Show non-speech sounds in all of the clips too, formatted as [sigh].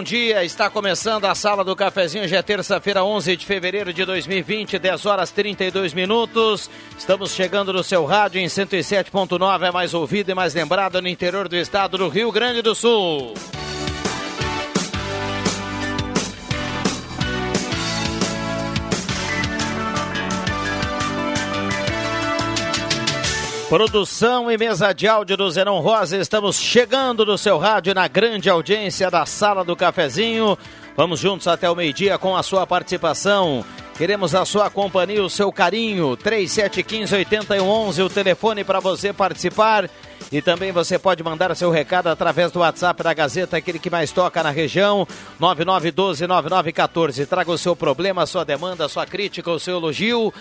Bom dia. Está começando a sala do cafezinho. Já é terça-feira, 11 de fevereiro de 2020, 10 horas 32 minutos. Estamos chegando no seu rádio em 107.9, é mais ouvido e mais lembrado no interior do estado do Rio Grande do Sul. Produção e mesa de áudio do Zerão Rosa, estamos chegando no seu rádio na grande audiência da Sala do Cafezinho. Vamos juntos até o meio-dia com a sua participação. Queremos a sua companhia, o seu carinho. 3715-8111, o telefone para você participar. E também você pode mandar seu recado através do WhatsApp da Gazeta, aquele que mais toca na região, 9912-9914. Traga o seu problema, a sua demanda, a sua crítica, o seu elogio.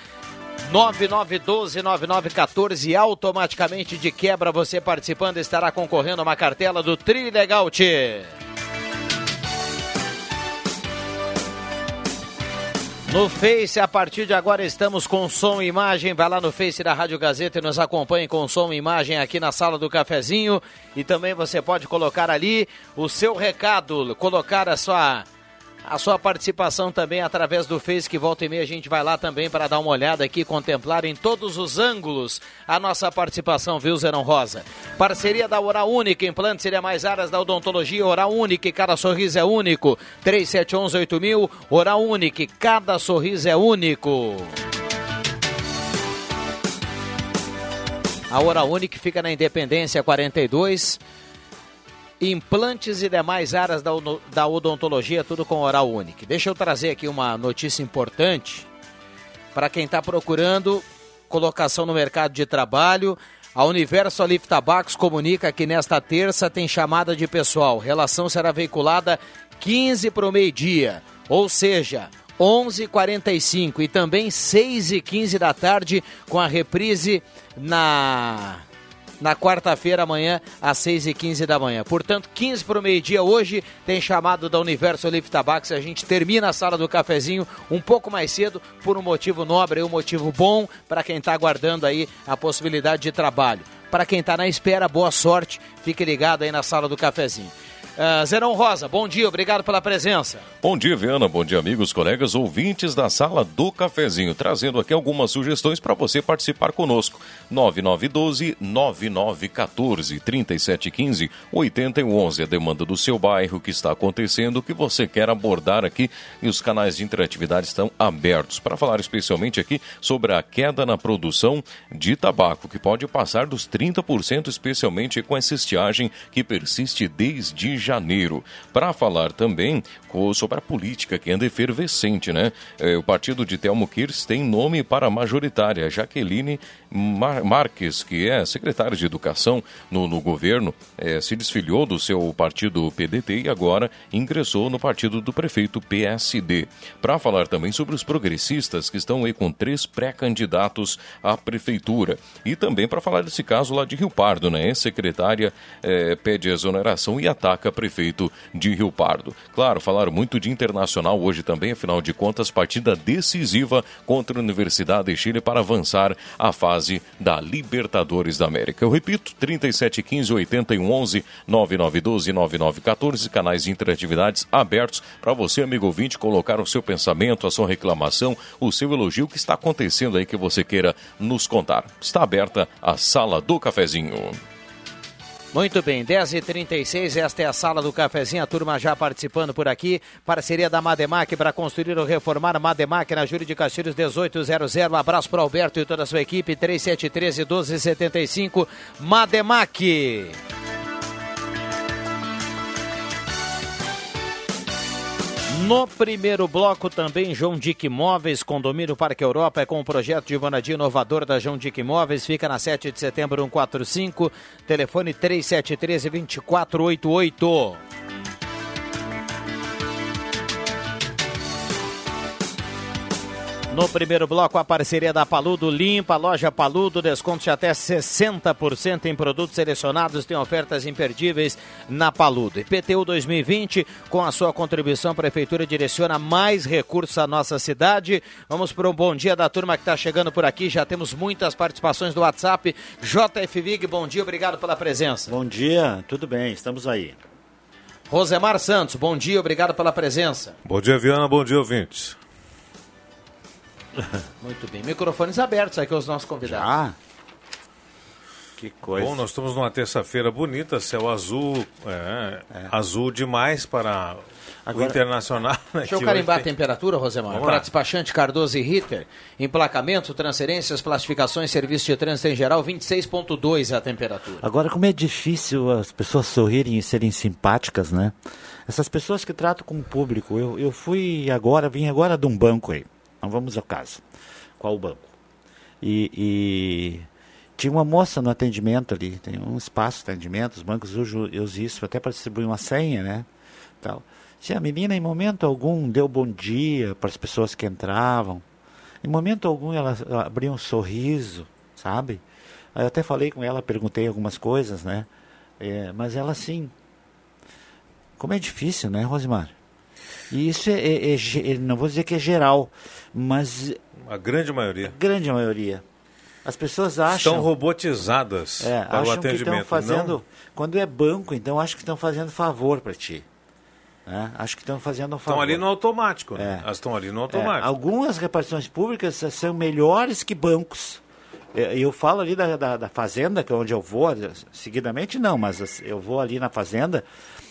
9912-9914 automaticamente de quebra você participando estará concorrendo a uma cartela do Trilegal. No Face, a partir de agora estamos com som e imagem. Vai lá no Face da Rádio Gazeta e nos acompanhe com som e imagem aqui na sala do cafezinho. E também você pode colocar ali o seu recado, colocar a sua a sua participação também através do Face, que volta e meia a gente vai lá também para dar uma olhada aqui, contemplar em todos os ângulos a nossa participação, viu, Zerão Rosa? Parceria da Oral Única, implantes seria mais áreas da odontologia, Oral Única, cada sorriso é único. 37118000, Oral Única, cada sorriso é único. A Oral Única fica na Independência 42 implantes e demais áreas da, da odontologia, tudo com oral único. Deixa eu trazer aqui uma notícia importante para quem está procurando colocação no mercado de trabalho. A Universo Alif Tabacos comunica que nesta terça tem chamada de pessoal. Relação será veiculada 15 para o meio-dia, ou seja, 11h45 e também 6h15 da tarde com a reprise na na quarta-feira, amanhã, às 6h15 da manhã. Portanto, 15 para o meio-dia hoje, tem chamado da Universo Olive Tabax. A gente termina a sala do cafezinho um pouco mais cedo, por um motivo nobre, um motivo bom para quem está aguardando aí a possibilidade de trabalho. Para quem está na espera, boa sorte. Fique ligado aí na sala do cafezinho. Uh, Zerão Rosa, bom dia, obrigado pela presença. Bom dia, Viana, bom dia, amigos, colegas, ouvintes da sala do cafezinho, trazendo aqui algumas sugestões para você participar conosco. 9912-9914, 3715 8111, a demanda do seu bairro, o que está acontecendo, o que você quer abordar aqui e os canais de interatividade estão abertos para falar especialmente aqui sobre a queda na produção de tabaco, que pode passar dos 30%, especialmente com essa estiagem que persiste desde janeiro janeiro, para falar também sobre a política que anda efervescente, né? É, o partido de Telmo Kirs tem nome para a majoritária, Jaqueline Mar Marques, que é secretária de Educação no, no governo, é, se desfiliou do seu partido PDT e agora ingressou no partido do prefeito PSD. Para falar também sobre os progressistas que estão aí com três pré-candidatos à prefeitura. E também para falar desse caso lá de Rio Pardo, né? Secretária é, pede exoneração e ataca prefeito de Rio Pardo. Claro, falaram muito de internacional hoje também, afinal de contas, partida decisiva contra a Universidade de Chile para avançar a fase da Libertadores da América. Eu repito, 3715 8111 9912 9914, canais de interatividades abertos para você, amigo ouvinte, colocar o seu pensamento, a sua reclamação, o seu elogio, o que está acontecendo aí que você queira nos contar. Está aberta a sala do cafezinho. Muito bem, 10h36, esta é a sala do cafezinho, a turma já participando por aqui. Parceria da Mademac para construir ou reformar Mademac na Júlia de Castilhos 1800. Abraço para Alberto e toda a sua equipe, 3713 1275 Mademac. No primeiro bloco também João Dick Imóveis, condomínio Parque Europa, é com o projeto de moradia inovador da João Dick Imóveis, fica na 7 de setembro 145, telefone 3713 2488. No primeiro bloco, a parceria da Paludo Limpa, loja Paludo, desconto de até 60% em produtos selecionados, tem ofertas imperdíveis na Paludo. IPTU 2020, com a sua contribuição, a Prefeitura direciona mais recursos à nossa cidade. Vamos para um bom dia da turma que está chegando por aqui, já temos muitas participações do WhatsApp. JF Vig, bom dia, obrigado pela presença. Bom dia, tudo bem, estamos aí. Rosemar Santos, bom dia, obrigado pela presença. Bom dia, Viana, bom dia, ouvintes. [laughs] Muito bem, microfones abertos aqui aos nossos convidados. Ah, que coisa. Bom, nós estamos numa terça-feira bonita, céu azul, é, é. azul demais para Agora, o internacional. [laughs] Né, deixa eu carimbar a temperatura, Rosemar. Para despachante Cardoso e Ritter, emplacamento, transferências, classificações, serviço de trânsito em geral, 26,2 é a temperatura. Agora, como é difícil as pessoas sorrirem e serem simpáticas, né? Essas pessoas que tratam com o público. Eu, eu fui agora, vim agora de um banco aí. Não vamos ao caso. Qual o banco? E, e tinha uma moça no atendimento ali, tem um espaço de atendimento, os bancos usam, usam isso até para distribuir uma senha, né? Tal. Se a menina, em momento algum, deu bom dia para as pessoas que entravam, em momento algum ela abriu um sorriso, sabe? Eu até falei com ela, perguntei algumas coisas, né? É, mas ela sim. Como é difícil, né, Rosimar? E isso é, é, é, não vou dizer que é geral, mas. A grande maioria. A grande maioria. As pessoas acham. Estão robotizadas é, para o atendimento. Que estão fazendo, não... Quando é banco, então acho que estão fazendo favor para ti. É, acho que estão fazendo um favor. Estão ali no automático, né? É. Elas estão ali no automático. É, algumas repartições públicas são melhores que bancos. É, eu falo ali da, da, da, fazenda, que é onde eu vou, seguidamente não, mas eu vou ali na fazenda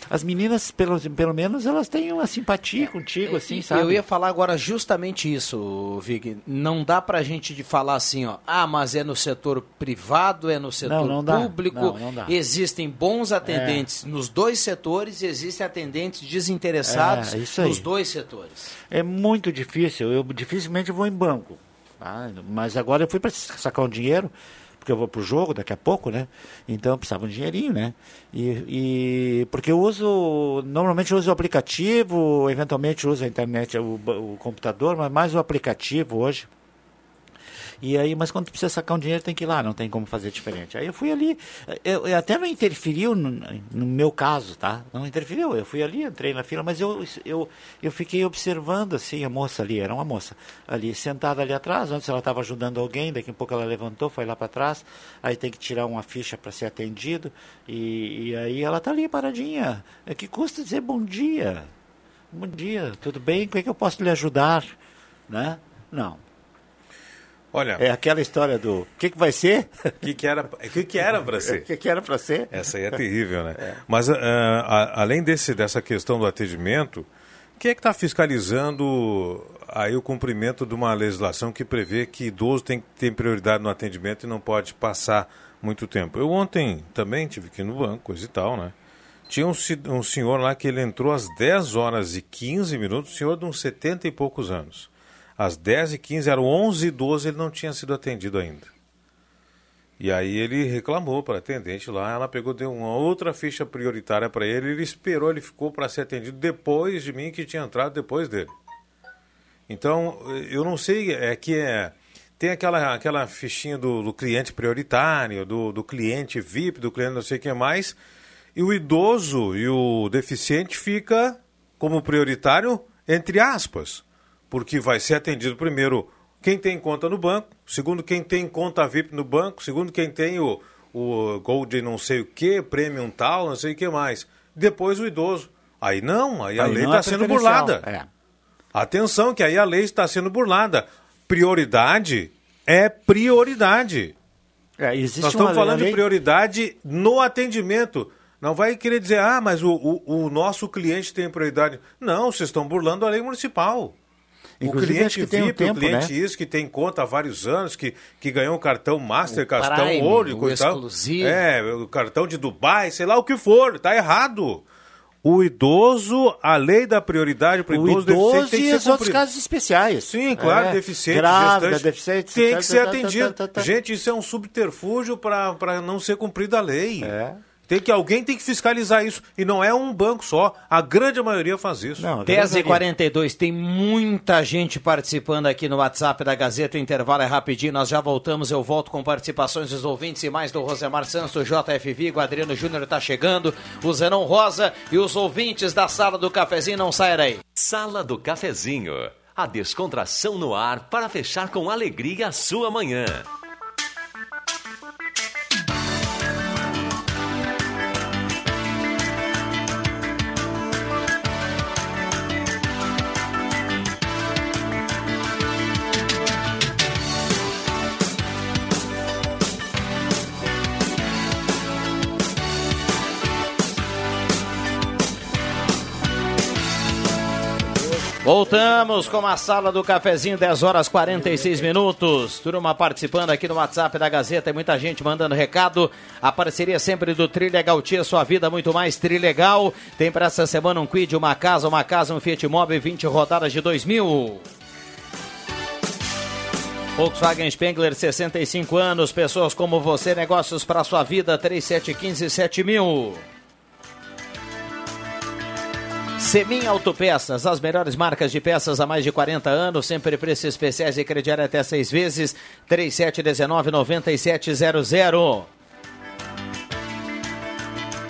as meninas, pelo, pelo menos, elas têm uma simpatia contigo, assim, sabe? Eu ia falar agora justamente isso, Vig. Não dá pra gente de falar assim, ó, ah, mas é no setor privado, é no setor não, não público. Não, não existem bons atendentes é. nos dois setores e existem atendentes desinteressados é, nos dois setores. É muito difícil. Eu dificilmente vou em banco. Tá? Mas agora eu fui para sacar um dinheiro porque eu vou pro jogo daqui a pouco, né? Então eu precisava de um dinheirinho, né? E, e porque eu uso, normalmente eu uso o aplicativo, eventualmente uso a internet, o, o computador, mas mais o aplicativo hoje e aí, mas quando precisa sacar um dinheiro, tem que ir lá, não tem como fazer diferente. Aí eu fui ali, eu, eu até não interferiu no, no, meu caso, tá? Não interferiu, eu fui ali, entrei na fila, mas eu, eu, eu fiquei observando assim, a moça ali, era uma moça, ali, sentada ali atrás, antes ela estava ajudando alguém, daqui a pouco ela levantou, foi lá para trás, aí tem que tirar uma ficha para ser atendido, e, e aí ela tá ali paradinha. É que custa dizer bom dia. Bom dia, tudo bem? Como é que eu posso lhe ajudar? Né? Não, Olha, é aquela história do o que, que vai ser? O [laughs] que, que era que, que era para ser? O [laughs] que, que era para ser? Essa aí é terrível, né? [laughs] É. Mas uh, a, além desse, dessa questão do atendimento, quem é que está fiscalizando aí o cumprimento de uma legislação que prevê que idoso tem que ter prioridade no atendimento e não pode passar muito tempo? Eu ontem também tive que ir no banco, coisa e tal, né? Tinha um, um senhor lá que ele entrou às 10 horas e 15 minutos, senhor de uns 70 e poucos anos às 10h15, eram 11h12, ele não tinha sido atendido ainda. E aí ele reclamou para a atendente lá, ela pegou, deu uma outra ficha prioritária para ele, ele esperou, ele ficou para ser atendido depois de mim, que tinha entrado depois dele. Então, eu não sei, é que é, tem aquela, aquela fichinha do, do cliente prioritário, do, do cliente VIP, do cliente não sei o que mais, e o idoso e o deficiente fica como prioritário entre aspas porque vai ser atendido primeiro quem tem conta no banco, segundo quem tem conta VIP no banco, segundo quem tem o, o Gold não sei o que, Premium tal, não sei o que mais. Depois o idoso. Aí não, aí, aí a lei está é sendo burlada. É. Atenção, que aí a lei está sendo burlada. Prioridade é prioridade. É, Nós estamos falando lei... de prioridade no atendimento. Não vai querer dizer, ah, mas o, o, o nosso cliente tem prioridade. Não, vocês estão burlando a lei municipal. Inclusive, o cliente VIP, um tempo, o cliente né? isso, que tem conta há vários anos, que, que ganhou um cartão Master, o cartão Prime, Ouro, o exclusivo. É, o cartão de Dubai, sei lá o que for, tá errado. O idoso, a lei da prioridade para o idoso, idoso tem que e os outros casos especiais. Sim, claro, é, deficiente, grávida, gestante, deficiente, tem que ser atendido. Gente, isso é um subterfúgio para não ser cumprida a lei. É. Tem que alguém tem que fiscalizar isso e não é um banco só. A grande maioria faz isso. Não, 10h42, tem muita gente participando aqui no WhatsApp da Gazeta. O intervalo é rapidinho, nós já voltamos. Eu volto com participações dos ouvintes e mais do Rosemar Santos, do JF Vigo. Adriano Júnior está chegando, o Zenon Rosa e os ouvintes da Sala do Cafezinho não saem daí. Sala do Cafezinho, a descontração no ar para fechar com alegria a sua manhã. Voltamos com a sala do cafezinho, 10 horas 46 minutos. Turma participando aqui no WhatsApp da Gazeta, muita gente mandando recado. A parceria sempre do Trilegal Tia, sua vida muito mais Trilegal. Tem para essa semana um quid, uma casa, uma casa, um Fiat Mobi, 20 rodadas de 2000. Volkswagen Spengler, 65 anos, pessoas como você, negócios para sua vida, 3715 7000. Semin Autopeças, as melhores marcas de peças há mais de 40 anos, sempre preços especiais e crediário até seis vezes, 3719-9700.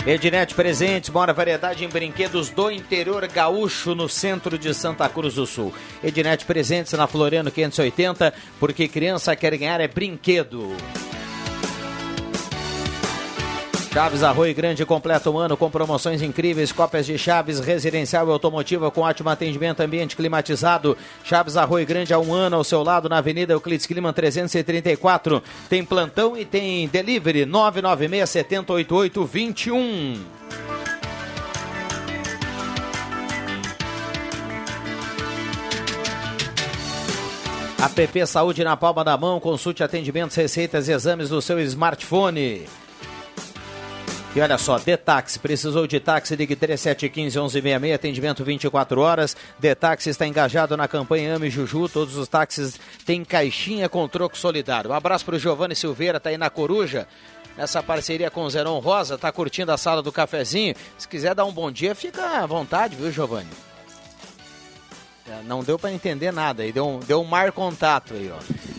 Ednet Presentes, mora variedade em brinquedos do interior gaúcho no centro de Santa Cruz do Sul. Ednet Presentes na Floriano 580, porque criança quer ganhar é brinquedo. Chaves Arroio Grande completa um ano com promoções incríveis, cópias de Chaves residencial e automotiva com ótimo atendimento, ambiente climatizado. Chaves Arroio Grande há um ano ao seu lado na Avenida Euclides Clima 334. Tem plantão e tem delivery 996 7088 21. APP Saúde na palma da mão, consulte atendimentos, receitas e exames do seu smartphone. E olha só, Detaxi, precisou de táxi, ligue 3715-1166, atendimento 24 horas. Detaxi está engajado na campanha Ame Juju, todos os táxis têm caixinha com troco solidário. Um abraço para o Giovanni Silveira, tá aí na Coruja, nessa parceria com o Zeron Rosa, tá curtindo a sala do cafezinho. Se quiser dar um bom dia, fica à vontade, viu, Giovanni? É, não deu para entender nada aí, deu um, deu um mar contato aí, ó.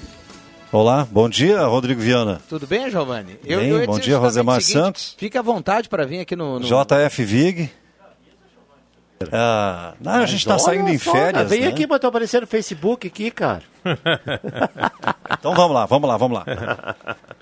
Olá, bom dia, Rodrigo Viana. Tudo bem, Giovanni? Eu, bem, eu bom dia, Rosemar seguinte, Santos. Fica à vontade para vir aqui no, no... JF Vig. Ah, não, a gente está saindo em férias. Vem né? aqui, botou aparecer no Facebook aqui, cara. então vamos lá, vamos lá, vamos lá. [laughs]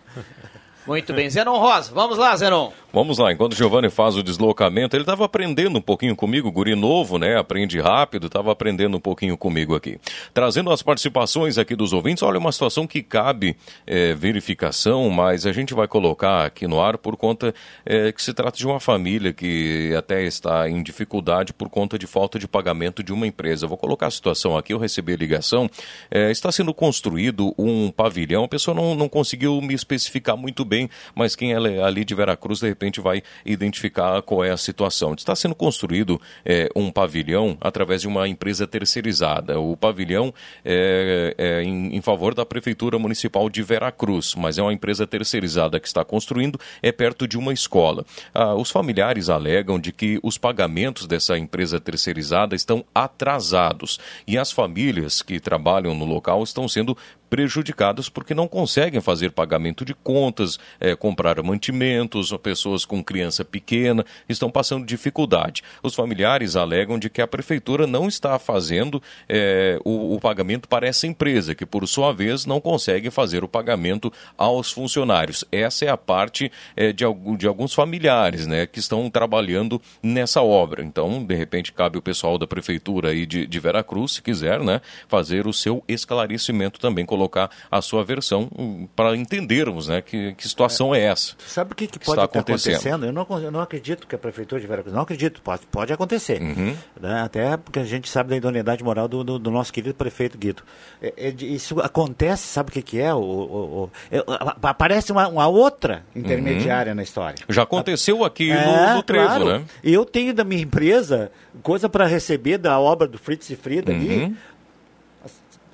Muito bem, Zenon Rosa, vamos lá, Zenon. Vamos lá, enquanto o Giovanni faz o deslocamento, ele estava aprendendo um pouquinho comigo, guri novo, né? Aprende rápido, estava aprendendo um pouquinho comigo aqui. Trazendo as participações aqui dos ouvintes, olha, uma situação que cabe é, verificação, mas a gente vai colocar aqui no ar por conta é, que se trata de uma família que até está em dificuldade por conta de falta de pagamento de uma empresa. vou colocar a situação aqui, eu recebi a ligação, é, está sendo construído um pavilhão, a pessoa não, não conseguiu me especificar muito bem, mas quem é ali de Veracruz, de repente vai identificar qual é a situação. Está sendo construído é, um pavilhão através de uma empresa terceirizada. O pavilhão é, é em, em, favor da Prefeitura Municipal de Veracruz, mas é uma empresa terceirizada que está construindo, é perto de uma escola. Ah, os familiares alegam de que os pagamentos dessa empresa terceirizada estão atrasados e as famílias que trabalham no local estão sendo prejudicadas porque não conseguem fazer pagamento de contas, é, comprar mantimentos, pessoas com criança pequena estão passando dificuldade. Os familiares alegam de que a prefeitura não está fazendo é, o, o, pagamento para essa empresa, que por sua vez não consegue fazer o pagamento aos funcionários. Essa é a parte é, de, de alguns familiares né, que estão trabalhando nessa obra. Então, de repente, cabe o pessoal da prefeitura aí de, de Veracruz, se quiser, né, fazer o seu esclarecimento também, colocar a sua versão hum, para entendermos né, que, que situação é, é essa. Sabe o que, que pode estar acontecendo? Eu não, eu não acredito que a Prefeitura de Veracruz, não acredito, pode, pode acontecer. Uhum. Né? Até porque a gente sabe da idoneidade moral do, do, do nosso querido prefeito Guido. É, é, isso acontece, sabe o que, que é? O, o, o é, aparece uma, uma, outra intermediária uhum. na história. Já aconteceu aqui no, no Trevo, claro. né? Eu tenho da minha empresa coisa para receber da obra do Fritz e Frida uhum. ali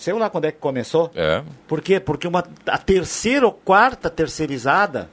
Sei lá quando é que começou. É. Por quê? Porque uma, a terceira ou quarta terceirizada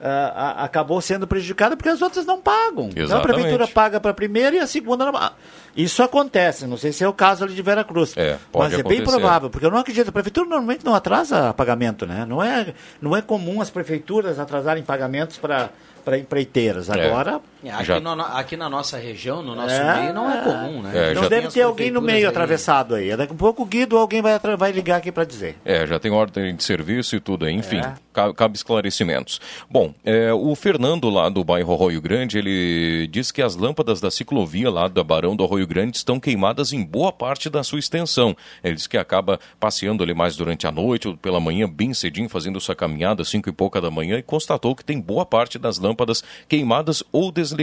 uh, a, acabou sendo prejudicada porque as outras não pagam. Exatamente. Então a prefeitura paga para a primeira e a segunda não. Isso acontece, não sei se é o caso ali de Veracruz. É, mas é bem provável, porque eu não acredito. A prefeitura normalmente não atrasa pagamento, né? Não é, não é comum as prefeituras atrasarem pagamentos para para empreiteiras. É. Agora. É, aqui, já... no, aqui, na nossa região, no nosso é, meio, não é comum, né? É, não deve ter alguém no meio aí. atravessado aí. Daqui a pouco o Guido alguém vai, vai ligar aqui para dizer. É, já tem ordem de serviço e tudo, enfim. É. Cabe esclarecimentos. Bom, é, o Fernando lá do bairro Arroio Grande, ele diz que as lâmpadas da ciclovia lá da Barão do Arroio Grande estão queimadas em boa parte da sua extensão. Ele diz que acaba passeando ali mais durante a noite ou pela manhã, bem cedinho, fazendo sua caminhada, cinco e pouca da manhã, e constatou que tem boa parte das lâmpadas lâmpadas queimadas ou desligadas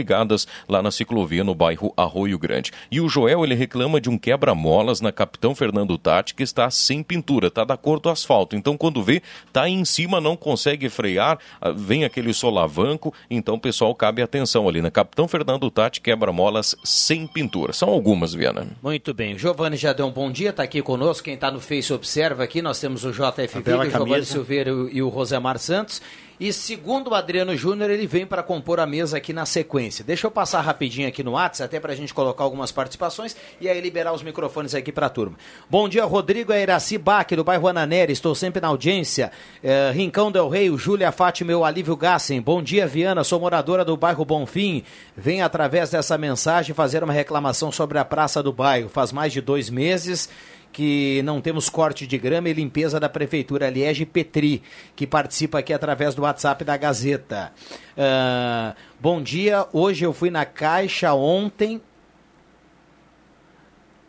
lá na ciclovia no bairro Arroio Grande. E o Joel ele reclama de um quebra-molas na Capitão Fernando Tati que está sem pintura, está da cor do asfalto. Então quando vê, tá em cima, não consegue frear, ah, vem aquele solavanco, então pessoal cabe atenção ali na Capitão Fernando Tati quebra-molas sem pintura. São algumas, Viana. Muito bem. Giovanni já deu um bom dia, está aqui conosco. Quem está no Face observa aqui. Nós temos o JFB, o Giovanni Silveira e o Rosemar Santos. E segundo o Adriano Júnior, ele vem para compor a mesa aqui na sequência. Deixa eu passar rapidinho aqui no WhatsApp, até para a gente colocar algumas participações e aí liberar os microfones aqui para a turma. Bom dia, Rodrigo Airaci Bach, do bairro Ananeri, estou sempre na audiência. É, Rincão Del Rei, Júlia Fátima, meu Alívio Gassen. Bom dia, Viana, sou moradora do bairro Bonfim. Venho através dessa mensagem fazer uma reclamação sobre a praça do bairro. Faz mais de dois meses que não temos corte de grama e limpeza da Prefeitura, Liege Petri, que participa aqui através do WhatsApp da Gazeta. Uh, bom dia, hoje eu fui na Caixa ontem,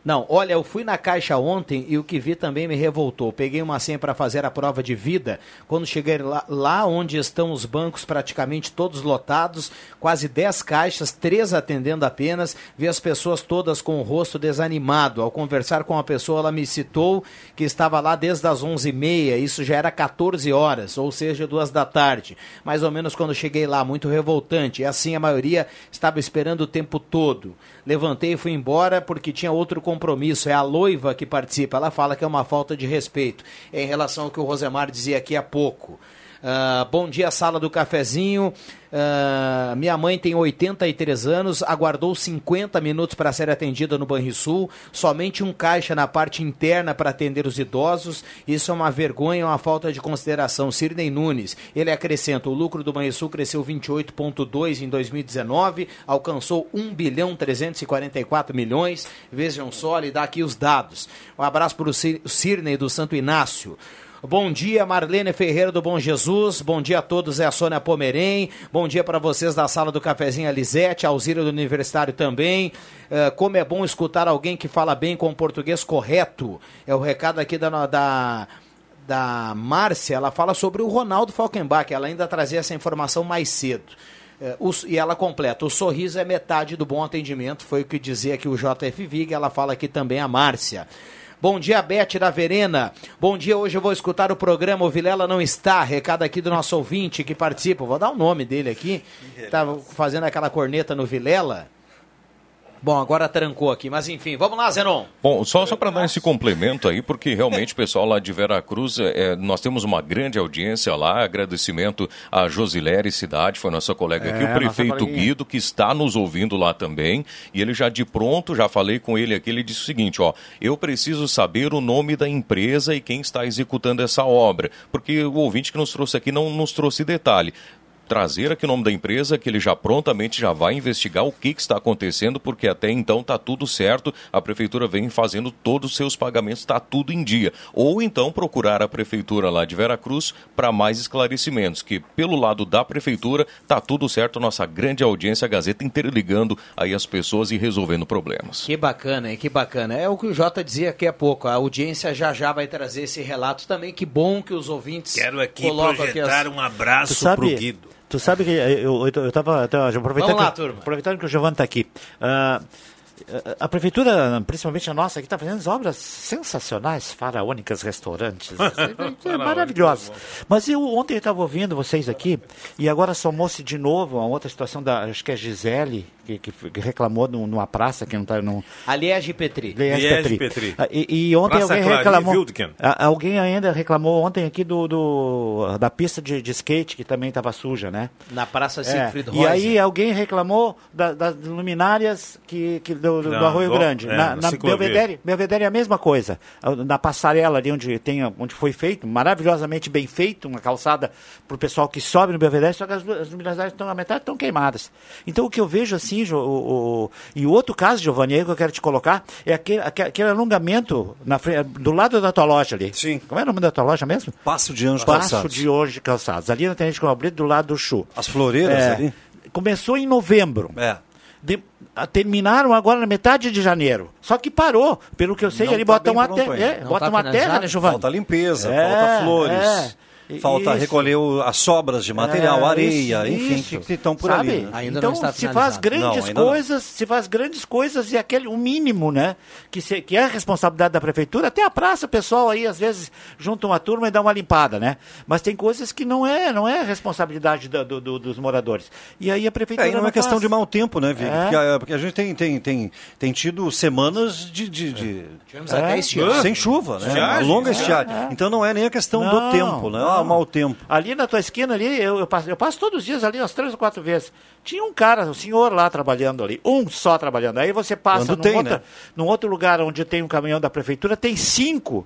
não, olha, eu fui na caixa ontem e o que vi também me revoltou. Peguei uma senha para fazer a prova de vida. Quando cheguei lá, lá, onde estão os bancos praticamente todos lotados, quase 10 caixas, três atendendo apenas, vi as pessoas todas com o rosto desanimado. Ao conversar com a pessoa, ela me citou que estava lá desde as 11h30, isso já era 14 horas, ou seja, duas da tarde. Mais ou menos quando cheguei lá, muito revoltante. E assim a maioria estava esperando o tempo todo. Levantei e fui embora porque tinha outro compromisso. É a Loiva que participa. Ela fala que é uma falta de respeito em relação ao que o Rosemar dizia aqui há pouco. Uh, bom dia, sala do cafezinho. Uh, minha mãe tem 83 anos, aguardou 50 minutos para ser atendida no Banrisul, somente um caixa na parte interna para atender os idosos. Isso é uma vergonha, uma falta de consideração. Sirnei Nunes, ele acrescenta: o lucro do Banrisul cresceu 28,2 em 2019, alcançou 1 bilhão 344 milhões. Vejam só, ele dá aqui os dados. Um abraço para o Sirnei do Santo Inácio. Bom dia, Marlene Ferreira do Bom Jesus. Bom dia a todos, é a Sônia Pomerém. Bom dia para vocês da sala do cafezinho, a Lisete, a Alzira do Universitário também. Uh, como é bom escutar alguém que fala bem com o português correto. É o recado aqui da, da da Márcia, ela fala sobre o Ronaldo Falkenbach. Ela ainda trazia essa informação mais cedo. Uh, o, e ela completa: o sorriso é metade do bom atendimento, foi o que dizia aqui o JF Vig. Ela fala aqui também a Márcia. Bom dia, Bete da Verena. Bom dia, hoje eu vou escutar o programa O Vilela Não Está. Recado aqui do nosso ouvinte que participa. Vou dar o nome dele aqui. Estava fazendo aquela corneta no Vilela. Bom, agora trancou aqui, mas enfim, vamos lá, Zenon. Bom, só, só para dar esse complemento aí, porque realmente o [laughs] pessoal lá de Veracruz, é, nós temos uma grande audiência lá, agradecimento a Josilere Cidade, foi nossa colega é, aqui, o prefeito Guido, que está nos ouvindo lá também, e ele já de pronto, já falei com ele aqui, ele disse o seguinte, ó, eu preciso saber o nome da empresa e quem está executando essa obra, porque o ouvinte que nos trouxe aqui não nos trouxe detalhe trazer aqui o nome da empresa, que ele já prontamente já vai investigar o que, que está acontecendo, porque até então está tudo certo, a prefeitura vem fazendo todos os seus pagamentos, está tudo em dia. Ou então procurar a prefeitura lá de Veracruz para mais esclarecimentos, que pelo lado da prefeitura está tudo certo, nossa grande audiência, a Gazeta interligando aí as pessoas e resolvendo problemas. Que bacana, hein? Que bacana. É o que o Jota dizia aqui há pouco, a audiência já já vai trazer esse relato também, que bom que os ouvintes Quero aqui projetar aqui as... um abraço para o Guido. Tu sabe que eu, eu, eu tava até aproveitando, lá, que, aproveitando que o Giovanni está aqui. Uh, a prefeitura, principalmente a nossa, aqui está fazendo obras sensacionais, faraônicas, restaurantes, [laughs] é, é maravilhosos. Mas eu ontem estava ouvindo vocês aqui e agora somou-se de novo a outra situação da, acho que é Gisele, que, que reclamou no, numa praça que não está no. Aliege Petri. Liege Petri. Petri. Ah, e, e, ontem praça alguém reclamou. Alguém ainda reclamou ontem aqui do, do da pista de, de skate que também estava suja, né? Na Praça é. Siegfried é. E aí alguém reclamou da, das luminárias que, que do, do, do Arroio Grande. É, na, na Belvedere, Belvedere é a mesma coisa. Na passarela ali onde tem, onde foi feito, maravilhosamente bem feito, uma calçada para o pessoal que sobe no Belvedere, só que as, as luminárias estão na metade estão queimadas. Então o que eu vejo assim o, o, e o outro caso, Giovanni, aí que eu quero te colocar, é aquele, aquele alongamento na frente, do lado da tua loja ali. Sim. Como é o nome da tua loja mesmo? Passo de Anjos Passo Calçados. de Anjos Calçados. Ali na Tenente Comalbrito, do lado do Chu. As floreiras é, ali? Começou em novembro. É. De, terminaram agora na metade de janeiro. Só que parou. Pelo que eu sei, não ali tá botam uma terra. É, botam tá uma terra, né, Giovanni? Falta limpeza, é, falta flores. É. Falta Isso. recolher o- as sobras de material, É, areia, isso, enfim, isso. que estão por Sabe? ali. né? Ainda então não está se faz grandes Não, ainda não. coisas, se faz grandes coisas e aquele o mínimo, né? Que, se- que é a responsabilidade da prefeitura. Até a praça, o pessoal aí às vezes junta uma turma e dá uma limpada, né? Mas tem coisas que não é, não é responsabilidade da- do- do- dos moradores. E aí a prefeitura É, não é questão faz. de mau tempo, né, Vig? É. Porque, a- porque a gente tem, tem, tem, tem tido semanas de, de, de- Tivemos É. até estiagem. sem chuva, né? Estiagem, Longa é. estiagem. Então não é nem a questão Não, do tempo, né? Não. mau tempo. Ali na tua esquina ali, eu, eu, passo, eu passo todos os dias ali, umas três ou quatro vezes. Tinha um cara, um senhor lá trabalhando ali, um só trabalhando. Aí você passa Quando num, tem, outra- né? num outro lugar onde tem um caminhão da prefeitura, tem cinco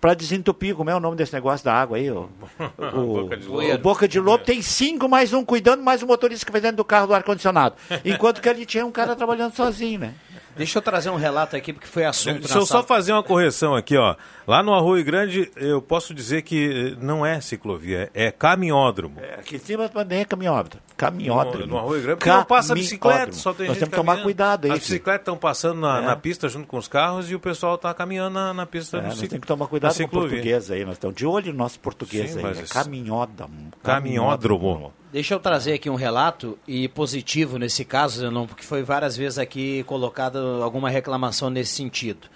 para desentupir. Como é o nome desse negócio da água aí? O, [laughs] o, Boca de o lobo. Boca de Lobo tem cinco, mais um cuidando, mais um motorista que vai dentro do carro do ar-condicionado. [laughs] Enquanto que ali tinha um cara trabalhando sozinho, né? Deixa eu trazer um relato aqui, porque foi assunto Deixa na eu só sala. fazer uma correção aqui, ó. Lá no Arroio Grande, eu posso dizer que eh, não é ciclovia, é caminhódromo. É, Aqui em cima nem é caminhódromo. Caminhódromo. No, no Arroio Grande, porque não passa bicicleta, Caminhódromo. só tem Nós gente temos que tomar cuidado aí. As filho. bicicletas estão passando na, É. na pista junto com os carros e o pessoal está caminhando na, na pista É, do nós cic- temos que tomar da cuidado com o ciclovia. português aí. Nós estamos de olho no nosso português Sim, aí. É esse- caminhódromo. Caminhódromo. Deixa eu trazer aqui um relato, e positivo nesse caso, Zenon, porque foi várias vezes aqui colocada alguma reclamação nesse sentido.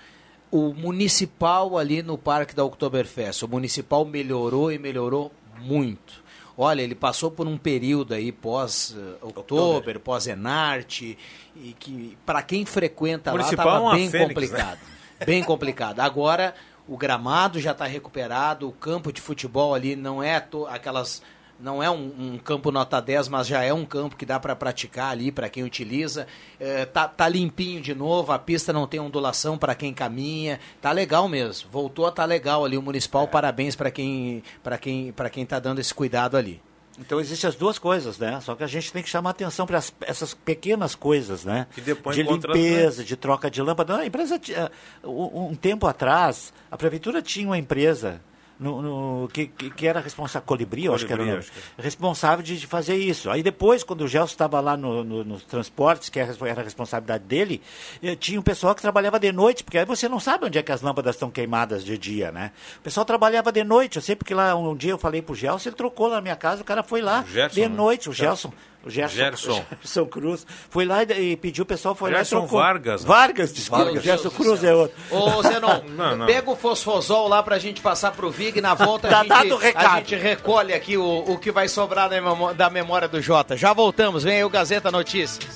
O municipal ali no Parque da Oktoberfest, o municipal melhorou e melhorou muito. Olha, ele passou por um período aí pós-outubro, pós-enarte, e que para quem frequenta lá Municipal é estava uma bem fênix, né? complicado. Bem complicado. Agora, o gramado já está recuperado, o campo de futebol ali não é aquelas. Não é um, um campo nota 10, mas já é um campo que dá para praticar ali para quem utiliza. É, tá, tá limpinho de novo, a pista não tem ondulação para quem caminha. Tá legal mesmo. Voltou a tá legal ali o municipal. Parabéns para quem para quem para quem tá dando esse cuidado ali. Então existem as duas coisas, né? Só que a gente tem que chamar atenção para essas pequenas coisas, né? Que depois de limpeza, de troca de lâmpada. Não, a empresa, tinha- um um tempo atrás, a prefeitura tinha uma empresa no, no- que, que, era responsável, Colibri, eu acho que era o Colibri, acho que responsável de, de fazer isso. Aí depois, quando o Gelson estava lá no, no- nos transportes, que era era a responsabilidade dele, eh, tinha um pessoal que trabalhava de noite, porque aí você não sabe onde é que as lâmpadas estão queimadas de dia, né? O pessoal trabalhava de noite, eu sei porque lá um, dia eu falei pro Gelson, ele trocou lá na minha casa, o cara foi lá Gerson, de né? noite, o Gelson. O Gerson, Gerson. [laughs] Gerson Cruz. Foi lá e, pediu, o pessoal foi Gerson lá e trocou. Vargas, né? Vargas, desculpa. Meu Gerson Cruz é outro. Ô, Zenon, [laughs] Não, não. pega o fosfosol lá pra gente passar pro Vig. Na volta Tá a, gente, dado o recado. a gente recolhe aqui o, o que vai sobrar da memória do Jota. Já voltamos, vem aí o Gazeta Notícias.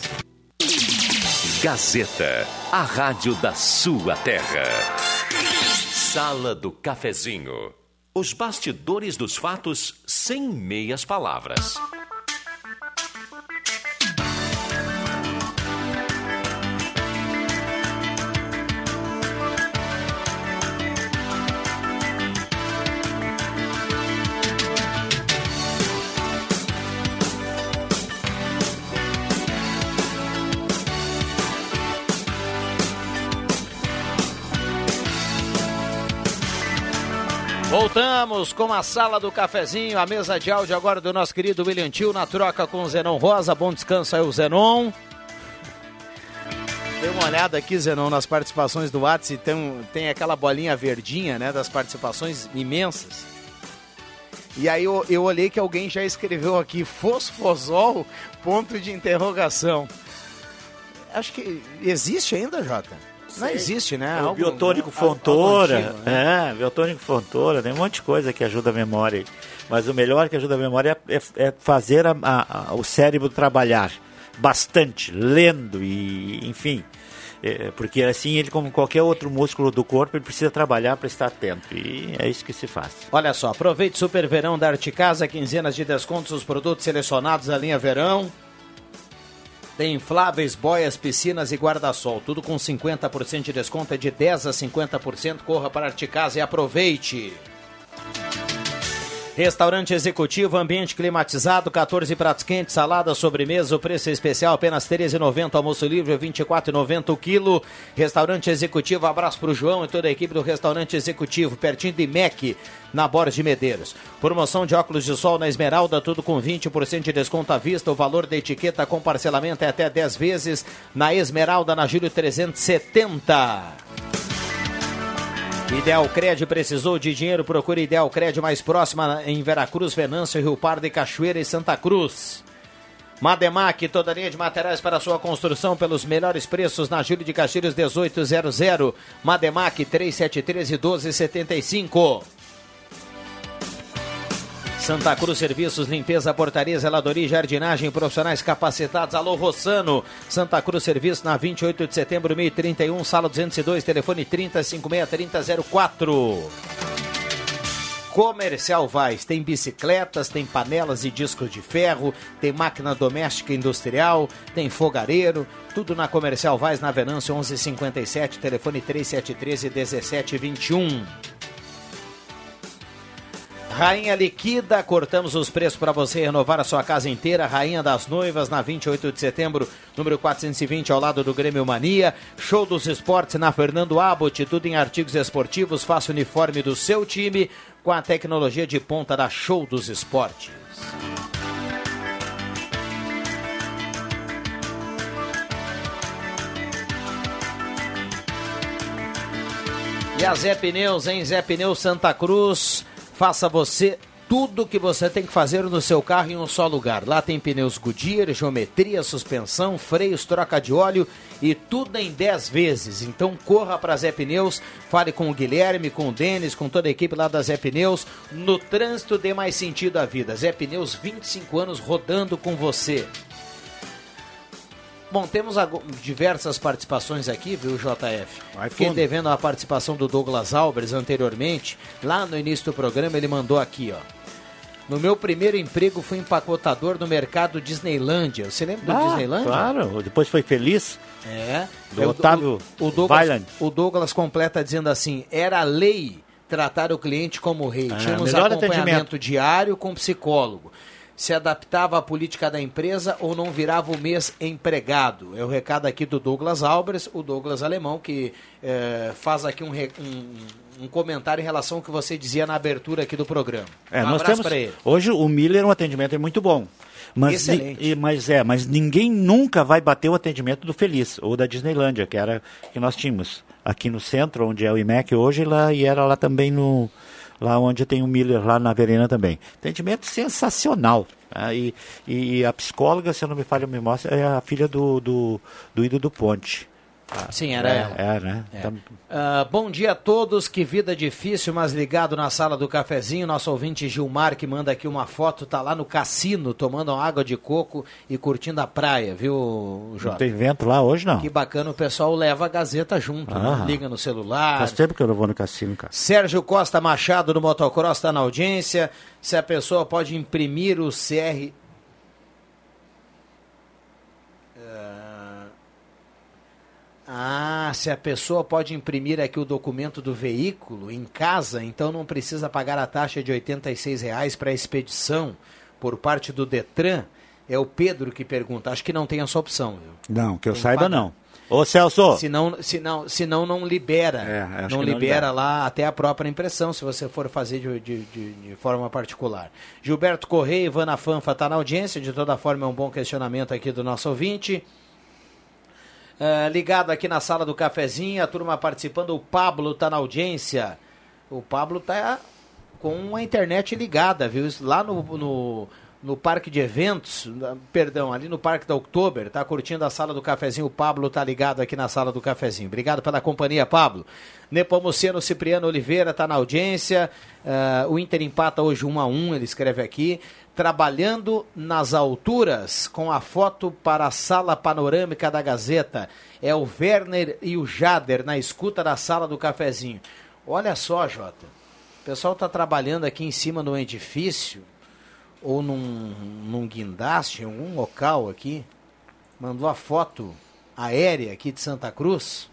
Gazeta, a rádio da sua terra. Sala do Cafezinho. Os bastidores dos fatos sem meias palavras. Voltamos com a sala do cafezinho, a mesa de áudio agora do nosso querido William Tio na troca com o Zenon Rosa. Bom descanso aí, o Zenon. Dê uma olhada aqui, Zenon, nas participações do WhatsApp. Tem, tem aquela bolinha verdinha, né, das participações imensas. E aí eu, eu olhei que alguém já escreveu aqui fosfosol, ponto de interrogação. Acho que existe ainda, Jota? Não existe, né? É o biotônico antigo, né? É, biotônico Fontoura, tem um monte de coisa que ajuda a memória. Mas o melhor que ajuda a memória é, é- é fazer a- a- o cérebro trabalhar bastante, lendo e, enfim. É, porque assim, ele, como qualquer outro músculo do corpo, ele precisa trabalhar para estar atento. E é isso que se faz. Olha só, aproveite o Super Verão da Arte Casa, quinzenas de descontos, os produtos selecionados da linha Verão. Tem infláveis, boias, piscinas e guarda-sol, tudo com 50% de desconto, é de 10 a 50%. Corra para a Arte Casa e aproveite. Restaurante executivo, ambiente climatizado, 14 pratos quentes, salada, sobremesa, o preço é especial apenas R$ 13,90, almoço livre R$ 24,90 o quilo. Restaurante executivo, abraço para o João e toda a equipe do restaurante executivo, pertinho de MEC, na Borges de Medeiros. Promoção de óculos de sol na Esmeralda, tudo com 20% de desconto à vista, o valor da etiqueta com parcelamento é até 10 vezes na Esmeralda, na Júlio 370. Ideal Cred precisou de dinheiro, procure Ideal Cred mais próxima em Veracruz, Venâncio, Rio Pardo e Cachoeira e Santa Cruz. Mademac, toda linha de materiais para sua construção pelos melhores preços na Júlio de Castilhos 1800. Mademac 373 1275. Santa Cruz Serviços, Limpeza, Portaria, Zeladoria e Jardinagem, profissionais capacitados. Alô, Rossano. Santa Cruz Serviços, na 28 de setembro, 1031, sala 202, telefone 3056-3004. Comercial Vaz tem bicicletas, tem panelas e discos de ferro, tem máquina doméstica e industrial, tem fogareiro, tudo na Comercial Vaz na Venâncio 1157, telefone 3713 1721. Rainha Liquida, cortamos os preços para você renovar a sua casa inteira. Rainha das Noivas, na 28 de setembro, número 420, ao lado do Grêmio Mania. Show dos Esportes na Fernando Abbott, tudo em artigos esportivos. Faça o uniforme do seu time com a tecnologia de ponta da Show dos Esportes. E a Zé Pneus, em Zé Pneus Santa Cruz, faça você tudo que você tem que fazer no seu carro em um só lugar. Lá tem pneus Goodyear, geometria, suspensão, freios, troca de óleo e tudo em 10 vezes. Então corra para Zé Pneus, fale com o Guilherme, com o Denis, com toda a equipe lá da Zé Pneus. No trânsito dê mais sentido à vida. Zé Pneus, 25 anos rodando com você. Bom, temos diversas participações aqui, viu, JF? Vai Fiquei fundo. devendo a participação do Douglas Albers anteriormente. Lá no início do programa ele mandou aqui, ó. No meu primeiro emprego fui empacotador no mercado Disneylândia. Você lembra do Ah, Disneylândia? Claro, depois foi feliz. É. Do É, o- Otávio o, o Douglas, o Douglas completa dizendo assim: era lei tratar o cliente como rei. Ah, Tínhamos acompanhamento atendimento. diário com psicólogo. Se adaptava à política da empresa ou não virava o mês empregado. É o recado aqui do Douglas Albers, o Douglas Alemão, que eh, faz aqui um, um- um comentário em relação ao que você dizia na abertura aqui do programa. É, um nós abraço temos para ele. hoje o Miller um atendimento é muito bom. Mas, Excelente. ni- e- mas é, mas ninguém nunca vai bater o atendimento do Feliz ou da Disneylândia, que era que nós tínhamos aqui no centro, onde é o IMEC hoje, lá e era lá também no lá onde tem o Miller lá na Verena também. Atendimento sensacional. tá? E, e a psicóloga, se eu não me falha a memória, é a filha do do, do Ido do Ponte. Sim, era ela. É, é, né? É. Ah, bom dia a todos, que vida difícil, mas ligado na sala do cafezinho, nosso ouvinte Gilmar que manda aqui uma foto, tá lá no cassino tomando água de coco e curtindo a praia, viu, não Jota? tem vento lá hoje não. Que bacana, o pessoal leva a Gazeta junto, né? Ah. liga no celular. Faz tempo que eu não vou no cassino, cara. Sérgio Costa Machado do Motocross está na audiência. Se a pessoa pode imprimir o CR. Ah, se a pessoa pode imprimir aqui o documento do veículo em casa, então não precisa pagar a taxa de 86 reais para a expedição por parte do Detran. É o Pedro que pergunta. Acho que não tem essa opção, viu? Não, que eu Tem saiba pagar. não. Ô Celso, Senão, senão, senão não libera. É, não que não libera libera. lá até a própria impressão, se você for fazer de, de, de- de forma particular. Gilberto Correia, Ivana Fanfa está na audiência, de toda forma é um bom questionamento aqui do nosso ouvinte. Ah, ligado aqui na sala do cafezinho, a turma participando, o Pablo está na audiência. O Pablo está com a internet ligada, viu? Lá no, no, no parque de eventos, perdão, ali no parque da Oktober, tá curtindo a sala do cafezinho. O Pablo tá ligado aqui na sala do cafezinho. Obrigado pela companhia, Pablo. Nepomuceno Cipriano Oliveira tá na audiência. Ah, o Inter empata hoje 1 a 1 ele escreve aqui. Trabalhando nas alturas com a foto para a sala panorâmica da Gazeta. É o Werner e o Jader na escuta da sala do cafezinho. Olha só, Jota. O pessoal está trabalhando aqui em cima um edifício ou num, num guindaste, em algum local aqui. Mandou a foto aérea aqui de Santa Cruz.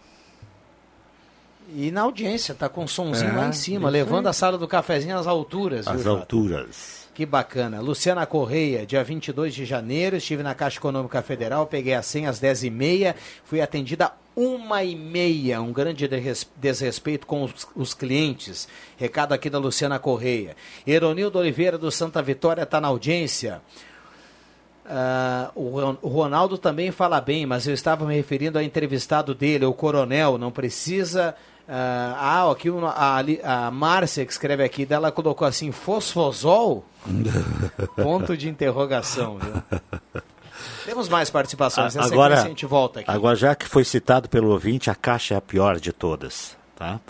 E na audiência, tá com um somzinho É, lá em cima, levando a sala do cafezinho às alturas. Jota? alturas. Que bacana. Luciana Correia, dia 22 de janeiro, estive na Caixa Econômica Federal, peguei a senha às 10h30, fui atendida uma e meia, um grande desres- desrespeito com os, os clientes. Recado aqui da Luciana Correia. Eronildo Oliveira do Santa Vitória está na audiência. Uh, o Ronaldo também fala bem, mas eu estava me referindo ao entrevistado dele, o coronel, não precisa. Uh, ah, aqui a, a Márcia que escreve aqui, dela colocou assim, fosfosol? [laughs] Ponto de interrogação. Viu? Temos mais participações, nessa agora, a gente volta aqui. Agora, já que foi citado pelo ouvinte, a Caixa é a pior de todas. Tá?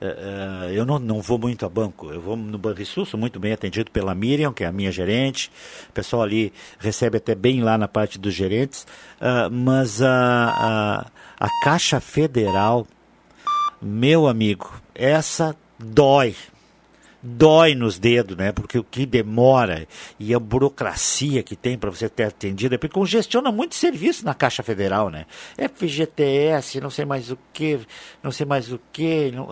Uh, eu não, não vou muito a banco, eu vou no Banrisul, sou muito bem atendido pela Miriam, que é a minha gerente, o pessoal ali recebe até bem lá na parte dos gerentes, uh, mas a, a, a Caixa Federal, meu amigo, essa dói, dói nos dedos, né? Porque o que demora e a burocracia que tem para você ter atendido, é porque congestiona muito serviço na Caixa Federal, né? FGTS, não sei mais o que, não sei mais o que, não,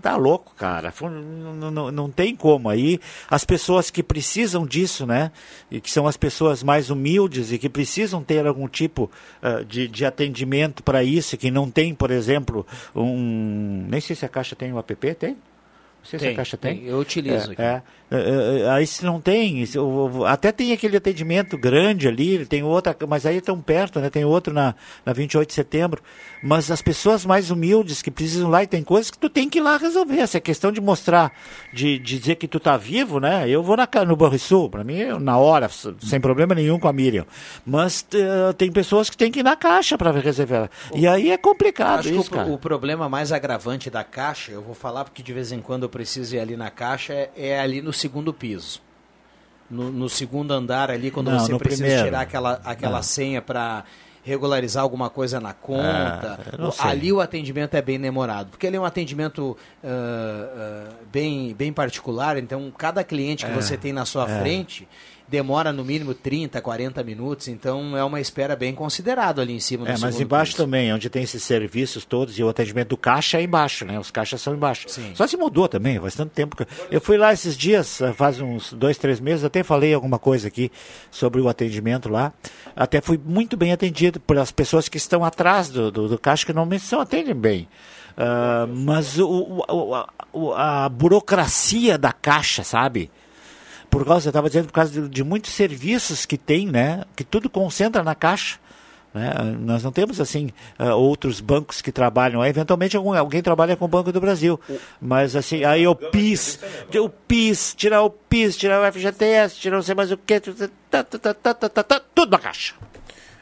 tá louco, cara. Não, não, não tem como. Aí as pessoas que precisam disso, né? E que são as pessoas mais humildes e que precisam ter algum tipo uh, de, de atendimento para isso, que não tem, por exemplo, um. Nem sei se a Caixa tem um app, tem? Não sei tem, se a Caixa tem. tem. Eu utilizo é, aqui. É. É, é, é, aí se não tem, até tem aquele atendimento grande ali, tem outra, mas aí tão perto, né? Tem outro na, na 28 de setembro. Mas as pessoas mais humildes que precisam lá e tem coisas que tu tem que ir lá resolver. Essa é questão de mostrar, de, de dizer que tu tá vivo, né? Eu vou na, no Banrisul, para mim, na hora, sem problema nenhum com a Miriam. Mas uh, tem pessoas que tem que ir na caixa para reservar. E aí é complicado Acho isso, que o, o, problema mais agravante da caixa, eu vou falar porque de vez em quando eu preciso ir ali na caixa, é, é ali no segundo piso. No, no segundo andar ali, quando não, você precisa primeiro. tirar aquela, aquela senha para regularizar alguma coisa na conta. Ah, ali o atendimento é bem demorado, porque ele é um atendimento uh, uh, bem, bem particular, então cada cliente que é, você tem na sua é. frente demora no mínimo 30, 40 minutos, então é uma espera bem considerada ali em cima. É, mas embaixo piso. também, onde tem esses serviços todos e o atendimento do caixa é embaixo, né? Os caixas são embaixo. Sim. Só se mudou também, faz tanto tempo que... Eu fui lá esses dias, eh, faz uns dois, três meses, até falei alguma coisa aqui sobre o atendimento lá. Até fui muito bem atendido pelas pessoas que estão atrás do, do, do caixa, que normalmente são atendem bem. Uh, mas o, o, o, a burocracia da caixa, sabe? Por causa, eu estava dizendo, por causa de, de, muitos serviços que tem, né? Que tudo concentra na caixa. Né? Nós não temos assim uh, outros bancos que trabalham. Aí, eventualmente algum, alguém trabalha com o Banco do Brasil, mas assim aí o PIS, o PIS, tirar o PIS, tirar o FGTS, tirar não sei mais o que, tá, tá, tá, tudo na caixa.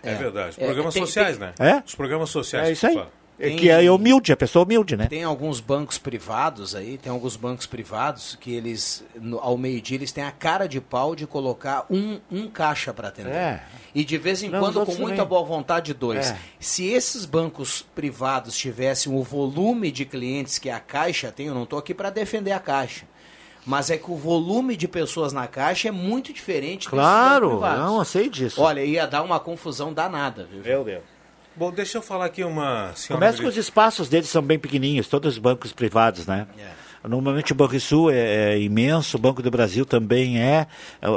É, verdade. Os programas sociais, né? É? Os programas sociais. É isso aí. É tem, que é humilde, a pessoa humilde, né? Tem alguns bancos privados aí, tem alguns bancos privados que eles, no, ao meio-dia, eles têm a cara de pau de colocar um, um caixa para atender. É. E de vez em Não, quando, com muita boa vontade, dois. É. Se esses bancos privados tivessem o volume de clientes que a Caixa tem, eu não estou aqui para defender a Caixa. Mas é que o volume de pessoas na caixa é muito diferente Claro, não, sei disso. Olha, ia dar uma confusão danada, viu? Meu Deus. Bom, deixa eu falar aqui uma Começa com os espaços deles são bem pequenininhos, todos os bancos privados, né? É. Normalmente o Banco Sul é, é, imenso, o Banco do Brasil também é, é, é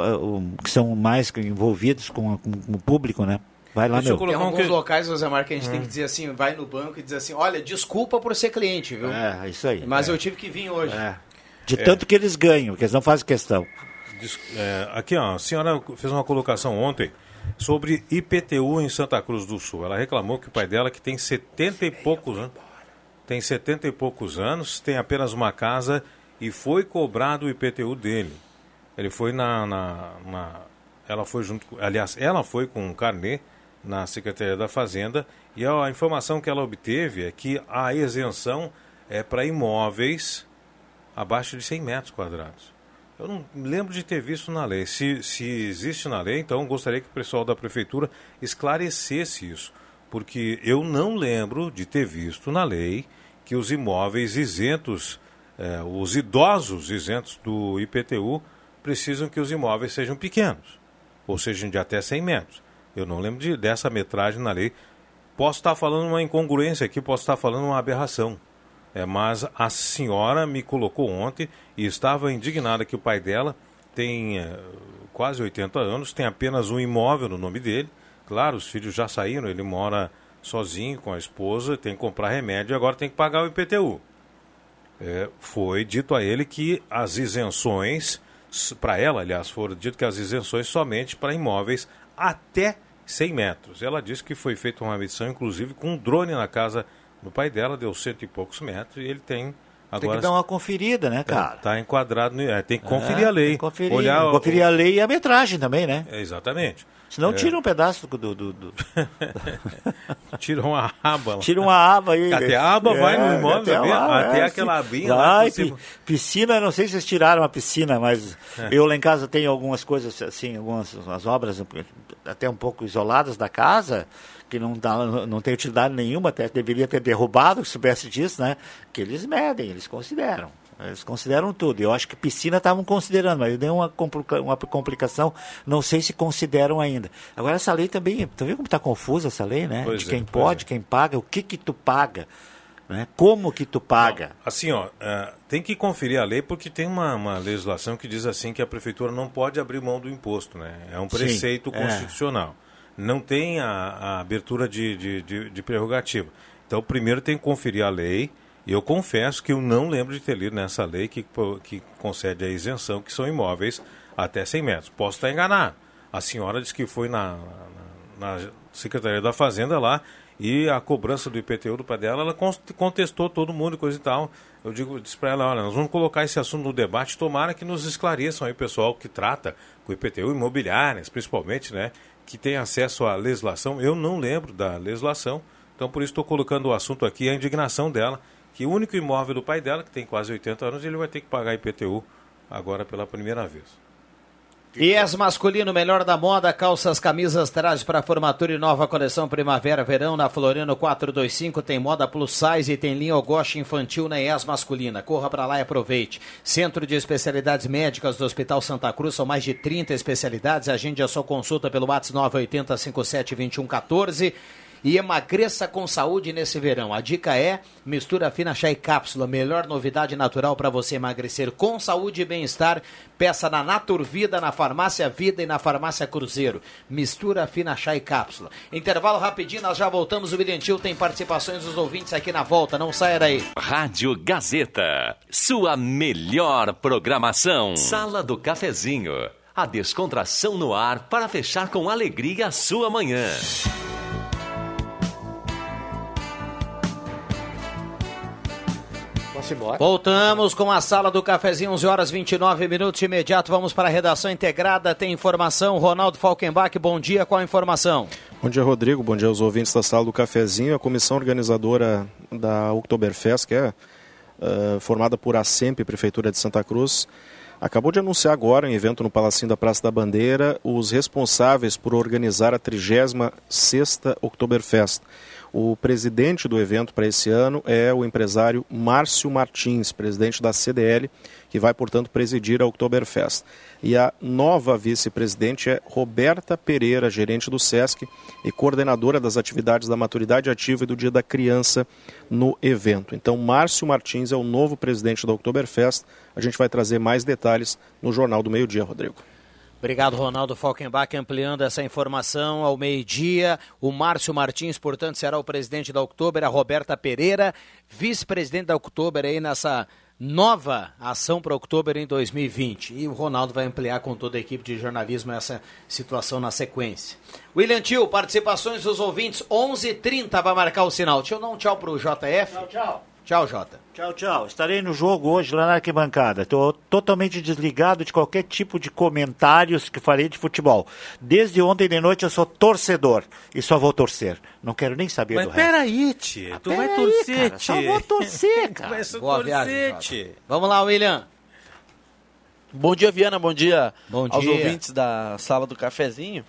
que são mais envolvidos com, com, com, o público, né? Vai lá, Deixa meu. Tem alguns que... locais, José Mar, que a gente tem que dizer assim, vai no banco e dizer assim, olha, desculpa por ser cliente, viu? É, isso aí. Mas é. eu tive que vir hoje. É. De tanto que eles ganham, que eles não fazem questão. aqui, ó, a senhora fez uma colocação ontem sobre IPTU em Santa Cruz do Sul. Ela reclamou que o pai dela, que tem 70 e poucos anos, tem 70 e poucos anos, tem apenas uma casa e foi cobrado o IPTU dele. Ele foi na, na, na ela foi junto, aliás, ela foi com um carnê na Secretaria da Fazenda e a informação que ela obteve é que a isenção é para imóveis abaixo de 100 metros quadrados. Eu não lembro de ter visto na lei. Se, se existe na lei, então gostaria que o pessoal da prefeitura esclarecesse isso. Porque eu não lembro de ter visto na lei que os imóveis isentos, eh, os idosos isentos do IPTU, precisam que os imóveis sejam pequenos, ou sejam de até 100 metros. Eu não lembro de, dessa metragem na lei. Posso estar falando uma incongruência aqui, posso estar falando uma aberração. É, mas a senhora me colocou ontem e estava indignada que o pai dela tem é, quase 80 anos, tem apenas um imóvel no nome dele. Claro, os filhos já saíram, ele mora sozinho com a esposa, tem que comprar remédio e agora tem que pagar o IPTU. É, foi dito a ele que as isenções, para ela, aliás, foram dito que as isenções somente para imóveis até 100 metros. Ela disse que foi feita uma medição, inclusive, com um drone na casa do pai dela, deu cento e poucos metros, e ele tem Agora, tem que dar uma conferida, né, cara? Está tá enquadrado, no, é, tem que conferir é, a lei. Conferir, olhar, conferir a lei e a metragem também, né? É, exatamente. Senão é. tira um pedaço do. do, do... [laughs] tira uma aba lá. Tira uma aba aí. Até a aba é, vai no imóvel, até, lá, até é, aquela abinha lá. Piscina, não sei se vocês tiraram a piscina, mas é. eu lá em casa tenho algumas coisas assim, algumas as obras até um pouco isoladas da casa que não, dá, não tem utilidade nenhuma, até deveria ter derrubado, se soubesse disso, né? Que eles medem, eles consideram. Eles consideram tudo. Eu acho que piscina estavam considerando, mas deu uma, complica uma complicação, não sei se consideram ainda. Agora essa lei também, tu vê como está confusa essa lei, né? Pois De quem é, pode, é. quem paga, o que que tu paga, né? Como que tu paga? Não, assim, ó, uh, tem que conferir a lei porque tem uma, uma, legislação que diz assim que a prefeitura não pode abrir mão do imposto, né? É um preceito Sim, é. constitucional. É não tem a, a abertura de, de, de, de, prerrogativa. Então, primeiro tem que conferir a lei. Eu confesso que eu não lembro de ter lido nessa lei que, que concede a isenção, que são imóveis até 100 metros. Posso estar enganado. A senhora disse que foi na, na, na Secretaria da Fazenda lá e a cobrança do IPTU do pai dela, ela contestou todo mundo e coisa e tal. Eu digo, disse para ela, olha, nós vamos colocar esse assunto no debate, tomara que nos esclareçam aí o pessoal que trata com o IPTU imobiliárias, principalmente, né? Que tem acesso à legislação. Eu não lembro da legislação, então por isso estou colocando o assunto aqui, a indignação dela, que o único imóvel do pai dela, que tem quase 80 anos, ele vai ter que pagar IPTU agora pela primeira vez. IES masculino, melhor da moda, calças, camisas, trajes para formatura e nova coleção primavera-verão na Floriano 425. Tem moda plus size e tem linha Ogoshi infantil na IES masculina. Corra para lá e aproveite. Centro de Especialidades Médicas do Hospital Santa Cruz, são mais de 30 especialidades. Agende a sua consulta pelo WhatsApp 980 57 21 14 e emagreça com saúde nesse verão. A dica é mistura fina chá e cápsula, melhor novidade natural para você emagrecer com saúde e bem-estar. Peça na Naturvida, na Farmácia Vida e na Farmácia Cruzeiro. Mistura fina chá e cápsula. Intervalo rapidinho, nós já voltamos. O Tio tem participações dos ouvintes aqui na volta, não saia daí. Rádio Gazeta, sua melhor programação. Sala do Cafezinho, a descontração no ar para fechar com alegria a sua manhã. Embora. Voltamos com a sala do cafezinho, 11 horas 29 minutos. Imediato vamos para a redação integrada. Tem informação. Ronaldo Falkenbach, bom dia. Qual a informação? Bom dia, Rodrigo. Bom dia aos ouvintes da sala do cafezinho. A comissão organizadora da Oktoberfest, que é uh, formada por a SEMP, Prefeitura de Santa Cruz, acabou de anunciar agora, em evento no Palacinho da Praça da Bandeira, os responsáveis por organizar a 36ª Oktoberfest. O presidente do evento para esse ano é o empresário Márcio Martins, presidente da CDL, que vai, portanto, presidir a Oktoberfest. E a nova vice-presidente é Roberta Pereira, gerente do SESC e coordenadora das atividades da maturidade ativa e do Dia da Criança no evento. Então, Márcio Martins é o novo presidente da Oktoberfest. A gente vai trazer mais detalhes no Jornal do Meio Dia, Rodrigo. Obrigado, Ronaldo Falkenbach, ampliando essa informação ao meio-dia. O Márcio Martins, portanto, será o presidente da Oktober, a Roberta Pereira, vice-presidente da Oktober aí nessa nova ação para Oktober em 2020. E o Ronaldo vai ampliar com toda a equipe de jornalismo essa situação na sequência. William Tio, participações dos ouvintes, 11:30 h 30 vai marcar o sinal. Deixa eu dar um tchau para o JF. Tchau, tchau. Tchau, Jota. Tchau, tchau. Estarei no jogo hoje lá na arquibancada. Estou totalmente desligado de qualquer tipo de comentários que farei de futebol. Desde ontem de noite eu sou torcedor e só vou torcer. Não quero nem saber Mas do resto. Mas peraí, tio. Ah, tu vai torcer, tio. Só vou torcer, [laughs] cara. Vai só torcer, viagem, Vamos lá, William. Bom dia, Viana. Bom dia, Bom aos dia. ouvintes da sala do cafezinho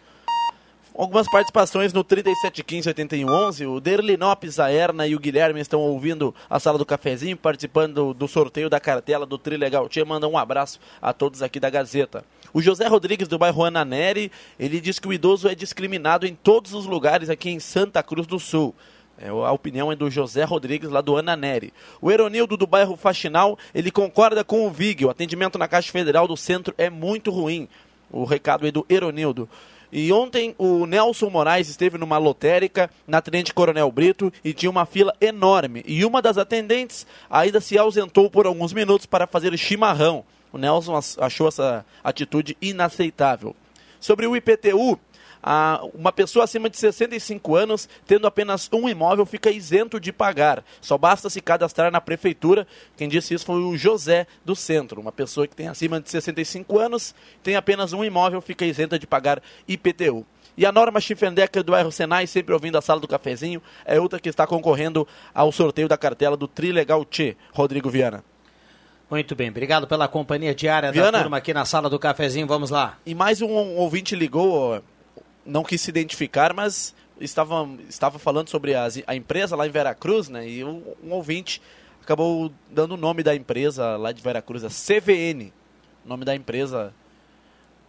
algumas participações no 3715-8111. O Derlinopes, a Erna e o Guilherme estão ouvindo a sala do cafezinho, participando do sorteio da cartela do Trilegal Tia. Manda um abraço a todos aqui da Gazeta. O José Rodrigues, do bairro Ana Neri, ele diz que o idoso é discriminado em todos os lugares aqui em Santa Cruz do Sul. É, a opinião é do José Rodrigues, lá do Ana Neri. O Eronildo, do bairro Faxinal, ele concorda com o Vig. O atendimento na Caixa Federal do Centro é muito ruim. O recado é do Eronildo. E ontem o Nelson Moraes esteve numa lotérica na Tenente Coronel Brito e tinha uma fila enorme. E uma das atendentes ainda se ausentou por alguns minutos para fazer chimarrão. O Nelson achou essa atitude inaceitável. Sobre o IPTU, a, uma pessoa acima de 65 anos, tendo apenas um imóvel, fica isento de pagar. Só basta se cadastrar na prefeitura. Quem disse isso foi o José do Centro. Uma pessoa que tem acima de 65 anos, tem apenas um imóvel, fica isenta de pagar IPTU. E a Norma Schiffendecker do bairro Senai, sempre ouvindo a sala do cafezinho, é outra que está concorrendo ao sorteio da cartela do Trilegal T, Rodrigo Viana. Muito bem, obrigado pela companhia diária Viana. da turma aqui na sala do cafezinho. Vamos lá. E mais um ouvinte ligou, não quis se identificar, mas estava, estava falando sobre as, a empresa lá em Veracruz, né? E um, um ouvinte acabou dando o nome da empresa lá de Veracruz, a CVN, nome da empresa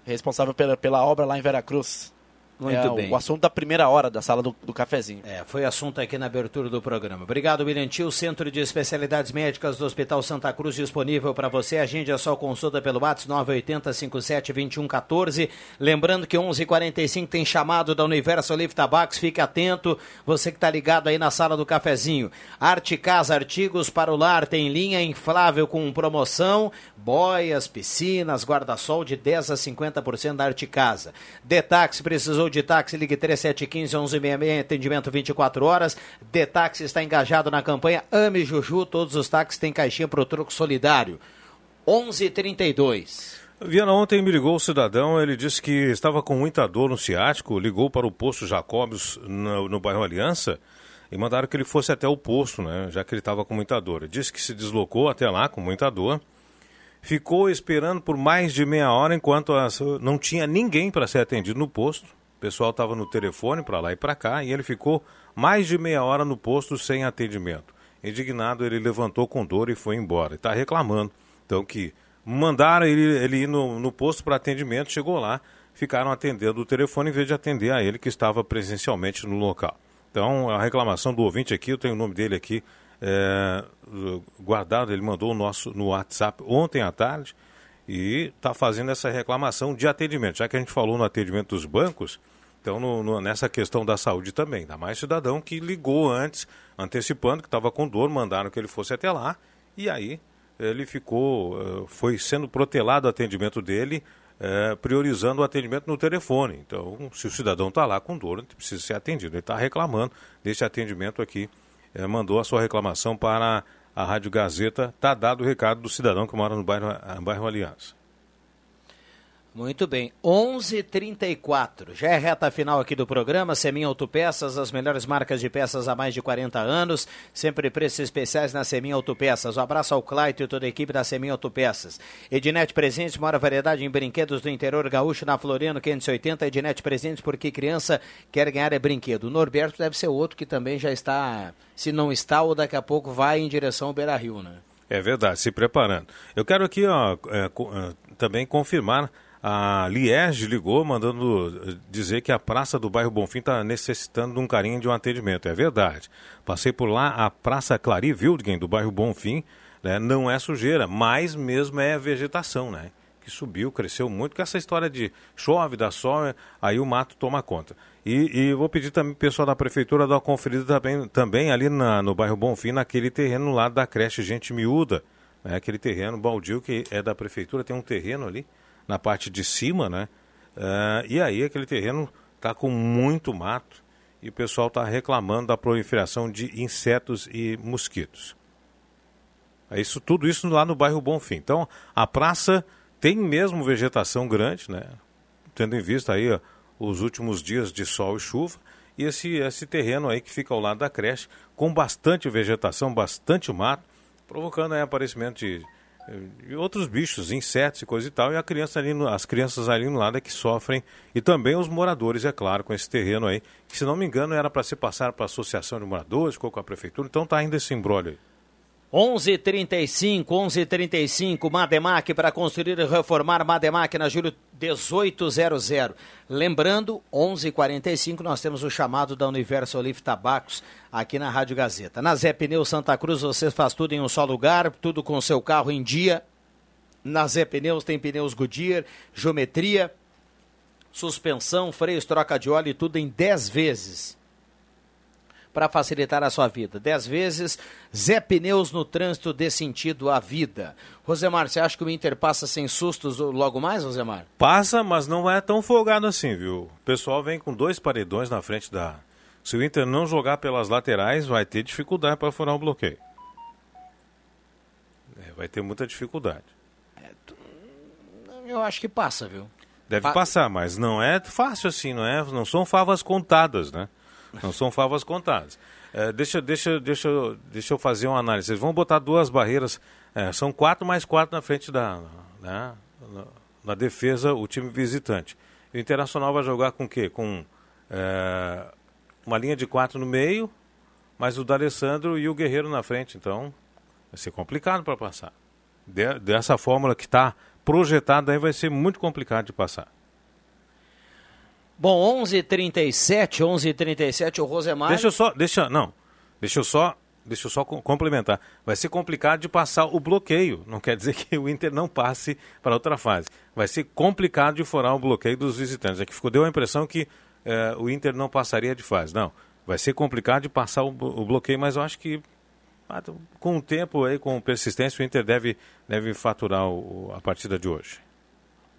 responsável pela, pela obra lá em Veracruz. Muito é bem. o assunto da primeira hora da sala do, do cafezinho. É, foi assunto aqui na abertura do programa. Obrigado, William Tio, Centro de Especialidades Médicas do Hospital Santa Cruz, disponível para você. Agende a sua consulta pelo WhatsApp 980-57-2114. Lembrando que 11h45 tem chamado da Universo Olive Tabax. Fique atento, você que está ligado aí na sala do cafezinho. Arte Casa, artigos para o lar, tem linha inflável com promoção, boias, piscinas, guarda-sol de 10 a 50% da Arte Casa. Detax, precisou de táxi, ligue 3715 1166, atendimento 24 horas. Detax está engajado na campanha Ame Juju, todos os táxis têm caixinha para o troco solidário. 11:32. Viana, ontem me ligou o cidadão, ele disse que estava com muita dor no ciático, ligou para o posto Jacobs no, no bairro Aliança e mandaram que ele fosse até o posto, né, já que ele estava com muita dor. Ele disse que se deslocou até lá com muita dor, ficou esperando por mais de meia hora enquanto as- não tinha ninguém para ser atendido no posto. O pessoal estava no telefone para lá e para cá e ele ficou mais de meia hora no posto sem atendimento. Indignado, ele levantou com dor e foi embora. Está reclamando. Então que mandaram ele, ele ir no, no posto para atendimento, chegou lá, ficaram atendendo o telefone em vez de atender a ele que estava presencialmente no local. Então a reclamação do ouvinte aqui, eu tenho o nome dele aqui é, guardado, ele mandou o nosso no WhatsApp ontem à tarde e está fazendo essa reclamação de atendimento. Já que a gente falou no atendimento dos bancos, então no- no- nessa questão da saúde também. Ainda mais cidadão que ligou antes, antecipando que estava com dor, mandaram que ele fosse até lá e aí ele ficou, eh, foi sendo protelado o atendimento dele, eh, priorizando o atendimento no telefone. Então, se o cidadão está lá com dor, precisa ser atendido. Ele está reclamando desse atendimento aqui, eh, mandou a sua reclamação para a Rádio Gazeta. Está dado o recado do cidadão que mora no bairro, ah, bairro Aliança. Muito bem, 11:34. Já é reta final aqui do programa. Semin Autopeças, as melhores marcas de peças há mais de 40 anos. Sempre preços especiais na Semin Autopeças. Um abraço ao Claito e toda a equipe da Semin Autopeças. Ednet Presentes, maior variedade em brinquedos do interior gaúcho na Floriano 580. Ednet Presentes, porque criança quer ganhar é brinquedo. O Norberto deve ser outro que também já está, se não está, ou daqui a pouco vai em direção ao Beira Rio, né? É verdade, se preparando. Eu quero aqui ó, é, é, também confirmar. A Liege ligou mandando dizer que a praça do bairro Bonfim está necessitando de um carinho de um atendimento. É verdade. Passei por lá, a Praça Clari Wildgen do bairro Bonfim né, não é sujeira, mas mesmo é vegetação, né? Que subiu, cresceu muito, com essa história de chove, dá sol, aí o mato toma conta. E, e vou pedir também pro pessoal da prefeitura dar uma conferida também, também ali na- no bairro Bonfim, naquele terreno lá da creche Gente Miúda, né? aquele terreno baldio que é da prefeitura, tem um terreno ali na parte de cima, né? Ah, e aí aquele terreno está com muito mato e o pessoal está reclamando da proliferação de insetos e mosquitos. É isso, tudo isso lá no bairro Bonfim. Então, a praça tem mesmo vegetação grande, né? Tendo em vista aí ó, os últimos dias de sol e chuva, e esse, esse terreno aí que fica ao lado da creche, com bastante vegetação, bastante mato, provocando aí aparecimento de outros bichos, insetos e coisa e tal, e a criança ali no- as crianças ali no lado é que sofrem, e também os moradores, é claro, com esse terreno aí, que se não me engano era para ser passado para a associação de moradores, ficou com a prefeitura, então tá ainda esse embrólio aí. 11:35, 11:35, Mademac para construir e reformar Mademac na Júlio 1800. Lembrando, 11:45 nós temos o chamado da Universo Olive Tabacos aqui na Rádio Gazeta. Na Zé Pneus Santa Cruz você faz tudo em um só lugar, tudo com seu carro em dia. Na Zé Pneus tem pneus Goodyear, geometria, suspensão, freios, troca de óleo e tudo em 10 vezes. Para facilitar a sua vida. Dez vezes, Zé Pneus no trânsito dê sentido à vida. Rosemar, você acha que o Inter passa sem sustos logo mais, Rosemar? Passa, mas não é tão folgado assim, viu? O pessoal vem com dois paredões na frente da. Se o Inter não jogar pelas laterais, vai ter dificuldade para furar o bloqueio. É, vai ter muita dificuldade. Eu acho que passa, viu? Deve pa passar, mas não é fácil assim, não é? Não são favas contadas, né? Não são favas contadas. É, deixa, deixa, deixa, deixa eu fazer uma análise. Vocês vão botar duas barreiras, é, são quatro mais quatro na frente da. Né, na, na, defesa, o time visitante. o Internacional vai jogar com o quê? Com é, uma linha de quatro no meio, mais o D'Alessandro e o Guerreiro na frente. Então, vai ser complicado para passar. De, dessa fórmula que está projetada aí vai ser muito complicado de passar. Bom, 11:37, 11:37 o Rosemar. Deixa eu só, deixa, não. Deixa eu só, deixa eu só complementar. Vai ser complicado de passar o bloqueio. Não quer dizer [laughs] que o Inter não passe para outra fase. Vai ser complicado de furar o bloqueio dos visitantes. É que ficou deu a impressão que é, o Inter não passaria de fase. Não, vai ser complicado de passar o, o bloqueio, mas eu acho que ah, com o tempo aí, com persistência, o Inter deve, deve faturar o, a partida de hoje.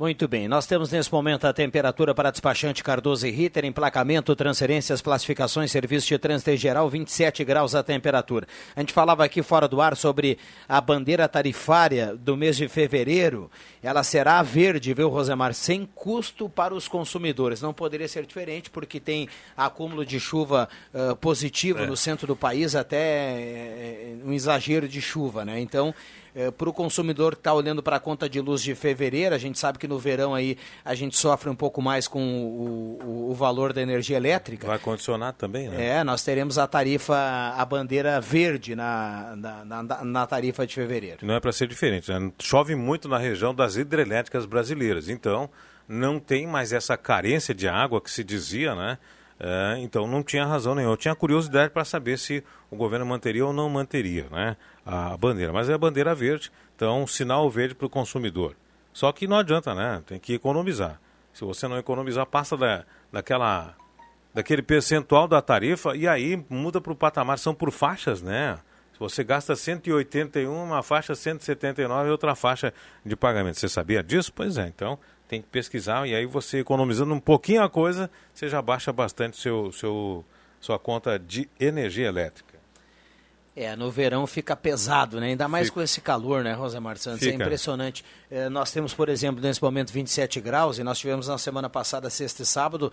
Muito bem, nós temos nesse momento a temperatura para despachante Cardoso e Ritter, emplacamento, transferências, classificações, serviço de trânsito em geral, 27 graus a temperatura. A gente falava aqui fora do ar sobre a bandeira tarifária do mês de fevereiro. Ela será verde, viu, Rosemar? Sem custo para os consumidores. Não poderia ser diferente porque tem acúmulo de chuva uh, positivo é. no centro do país, até é, um exagero de chuva, né? Então é, para o consumidor que está olhando para a conta de luz de fevereiro, a gente sabe que no verão aí a gente sofre um pouco mais com o, o, o valor da energia elétrica. Vai condicionar também, né? É, nós teremos a tarifa, a bandeira verde na, na, na, na tarifa de fevereiro. Não é para ser diferente, né? chove muito na região das hidrelétricas brasileiras, então não tem mais essa carência de água que se dizia, né? É, então não tinha razão nenhuma. Eu tinha curiosidade para saber se o governo manteria ou não manteria né, a bandeira. Mas é a bandeira verde, então sinal verde para o consumidor. Só que não adianta, né? Tem que economizar. Se você não economizar, passa da, daquela, daquele percentual da tarifa e aí muda para o patamar. São por faixas, né? Se você gasta 181, uma faixa 179 e outra faixa de pagamento. Você sabia disso? Pois é, então tem que pesquisar e aí você economizando um pouquinho a coisa, você já baixa bastante seu, seu, sua conta de energia elétrica. É, no verão fica pesado, né? Ainda mais fica. com esse calor, né, Rosemar Santos? É fica. É impressionante. É, nós temos, por exemplo, nesse momento 27 graus e nós tivemos na semana passada, sexta e sábado,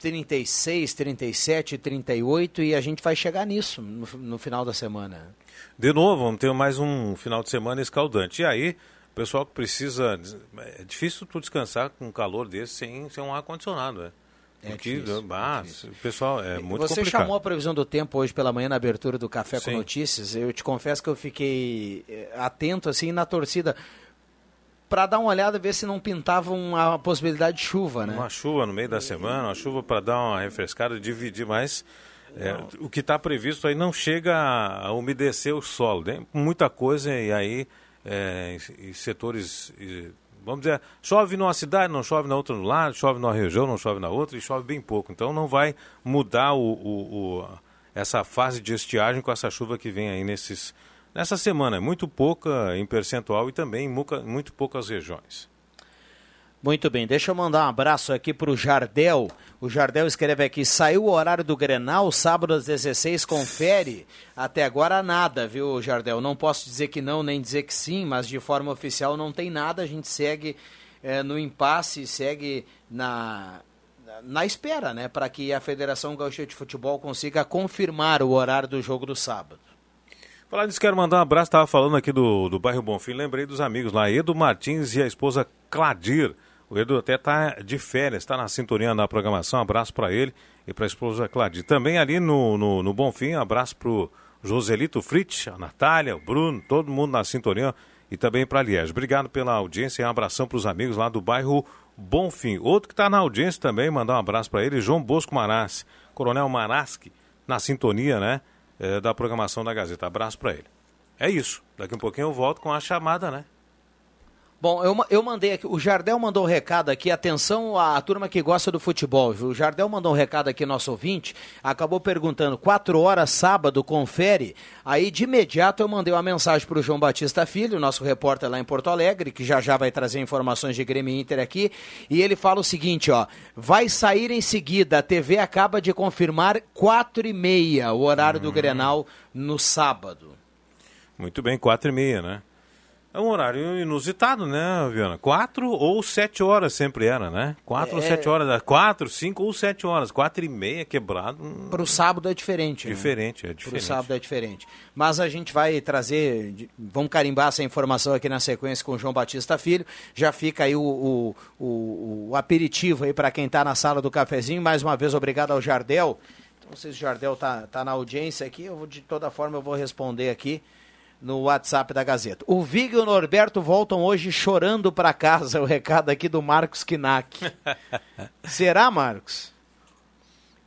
36, 37, 38 e a gente vai chegar nisso no, no final da semana. De novo, vamos ter mais um final de semana escaldante. E aí, pessoal que precisa. É difícil tu descansar com um calor desse sem, sem um ar-condicionado, né? É Porque, difícil, é o pessoal é muito Você complicado. chamou a previsão do tempo hoje pela manhã na abertura do Café Sim. com Notícias. Eu te confesso que eu fiquei eh, atento assim na torcida para dar uma olhada ver se não pintava uma possibilidade de chuva, né? Uma chuva no meio da semana, uma chuva para dar uma refrescada, dividir mais. É, o que está previsto aí não chega a umedecer o solo, tem muita coisa e aí é, em, em, setores, vamos dizer, chove numa cidade, não chove na outra no lado, chove numa região, não chove na outra e chove bem pouco. Então não vai mudar o, o, o, essa fase de estiagem com essa chuva que vem aí nesses, nessa semana. É muito pouca em percentual e também em muito poucas regiões. Muito bem, deixa eu mandar um abraço aqui para o Jardel. O Jardel escreve aqui: saiu o horário do Grenal, sábado às 16, confere. Até agora nada, viu, Jardel? Não posso dizer que não, nem dizer que sim, mas de forma oficial não tem nada. A gente segue é, no impasse, segue na, na espera, né, para que a Federação Gaúcha de Futebol consiga confirmar o horário do jogo do sábado. Falar disso, quero mandar um abraço. Estava falando aqui do, do bairro Bonfim, lembrei dos amigos lá, Edu Martins e a esposa Cladir o Edu até está de férias, está na sintonia da programação. abraço para ele e para a esposa Claudia. Também ali no, no, no Bonfim, abraço para o Joselito Fritz, a Natália, o Bruno, todo mundo na sintonia e também para a Liege. Obrigado pela audiência e um abração para os amigos lá do bairro Bonfim. Outro que está na audiência também, mandar um abraço para ele, João Bosco Marassi, Coronel Maraschi, na sintonia né, é, da programação da Gazeta. Abraço para ele. É isso. Daqui um pouquinho eu volto com a chamada, né? Bom, eu, eu mandei aqui, o Jardel mandou um recado aqui, atenção à turma que gosta do futebol, viu? O Jardel mandou um recado aqui, nosso ouvinte, acabou perguntando, quatro horas sábado, confere? Aí de imediato eu mandei uma mensagem para o João Batista Filho, nosso repórter lá em Porto Alegre, que já já vai trazer informações de Grêmio Inter aqui, e ele fala o seguinte, ó, vai sair em seguida, a TV acaba de confirmar quatro e meia, o horário do Grenal no sábado. Muito bem, quatro e meia, né? É um horário inusitado, né, Viana? Quatro ou sete horas sempre era, né? Quatro é... ou sete horas. Quatro, cinco ou sete horas. Quatro e meia quebrado. Hum... Para o sábado é diferente. Diferente, né? é diferente. Para o sábado é diferente. Mas a gente vai trazer, vamos carimbar essa informação aqui na sequência com o João Batista Filho. Já fica aí o, o, o, o aperitivo aí para quem está na sala do cafezinho. Mais uma vez, obrigado ao Jardel. Não sei se o Jardel tá, tá na audiência aqui. Eu, de toda forma, eu vou responder aqui no WhatsApp da Gazeta. O Vig e o Norberto voltam hoje chorando para casa. [laughs] O recado aqui do Marcos Kinak. [laughs] Será, Marcos?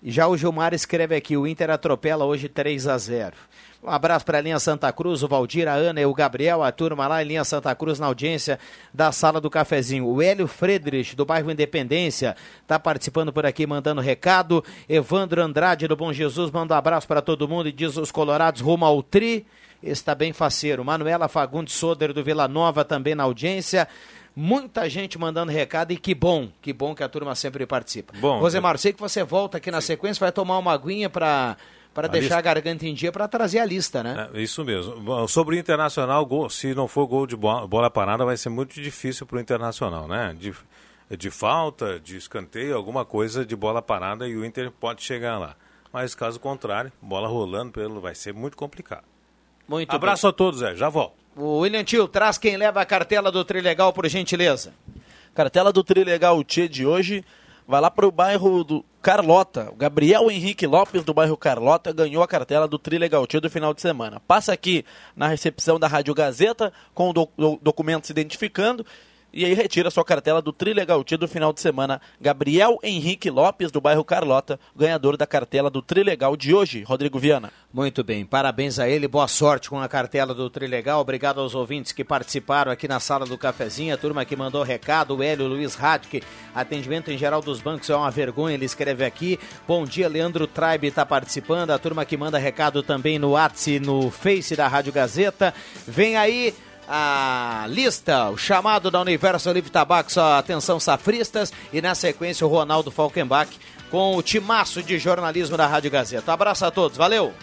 Já o Gilmar escreve aqui: o Inter atropela hoje 3 a 0. Um abraço para a linha Santa Cruz, o Valdir, a Ana e o Gabriel, a turma lá em linha Santa Cruz na audiência da sala do cafezinho. O Hélio Friedrich, do bairro Independência, está participando por aqui, mandando recado. Evandro Andrade, do Bom Jesus, manda um abraço para todo mundo e diz os colorados rumo ao tri está bem faceiro. Manuela Fagundes Soder do Vila Nova também na audiência. Muita gente mandando recado e que bom, que bom que a turma sempre participa. Bom, Rosemar, eu... sei que você volta aqui na sequência, vai tomar uma aguinha para para deixar lista... a garganta em dia para trazer a lista, né? É, isso mesmo. Sobre o Internacional, gol, se não for gol de bola, bola parada, vai ser muito difícil para o Internacional, né? De, de falta, de escanteio, alguma coisa de bola parada e o Inter pode chegar lá. Mas caso contrário, bola rolando pelo vai ser muito complicado. Muito Abraço bem. a todos, Zé. Já volto. O William Tio, traz quem leva a cartela do Trilegal, por gentileza. Cartela do Trilegal Tchê de hoje vai lá para o bairro do Carlota. O Gabriel Henrique Lopes, do bairro Carlota, ganhou a cartela do Trilegal do final de semana. Passa aqui na recepção da Rádio Gazeta com o do, documento se identificando e aí retira sua cartela do Trilegal Tia do final de semana. Gabriel Henrique Lopes, do bairro Carlota, ganhador da cartela do Trilegal de hoje. Rodrigo Viana. Muito bem, parabéns a ele, boa sorte com a cartela do Trilegal. Obrigado aos ouvintes que participaram aqui na sala do cafezinho, a turma que mandou recado, o Hélio Luiz Radke, atendimento em geral dos bancos é uma vergonha, ele escreve aqui. Bom dia, Leandro Tribe está participando, a turma que manda recado também no WhatsApp, no Face da Rádio Gazeta. Vem aí a lista, o chamado da Universo Livre Tabaco, só atenção safristas, e na sequência o Ronaldo Falkenbach com o timaço de jornalismo da Rádio Gazeta. Abraço a todos, valeu!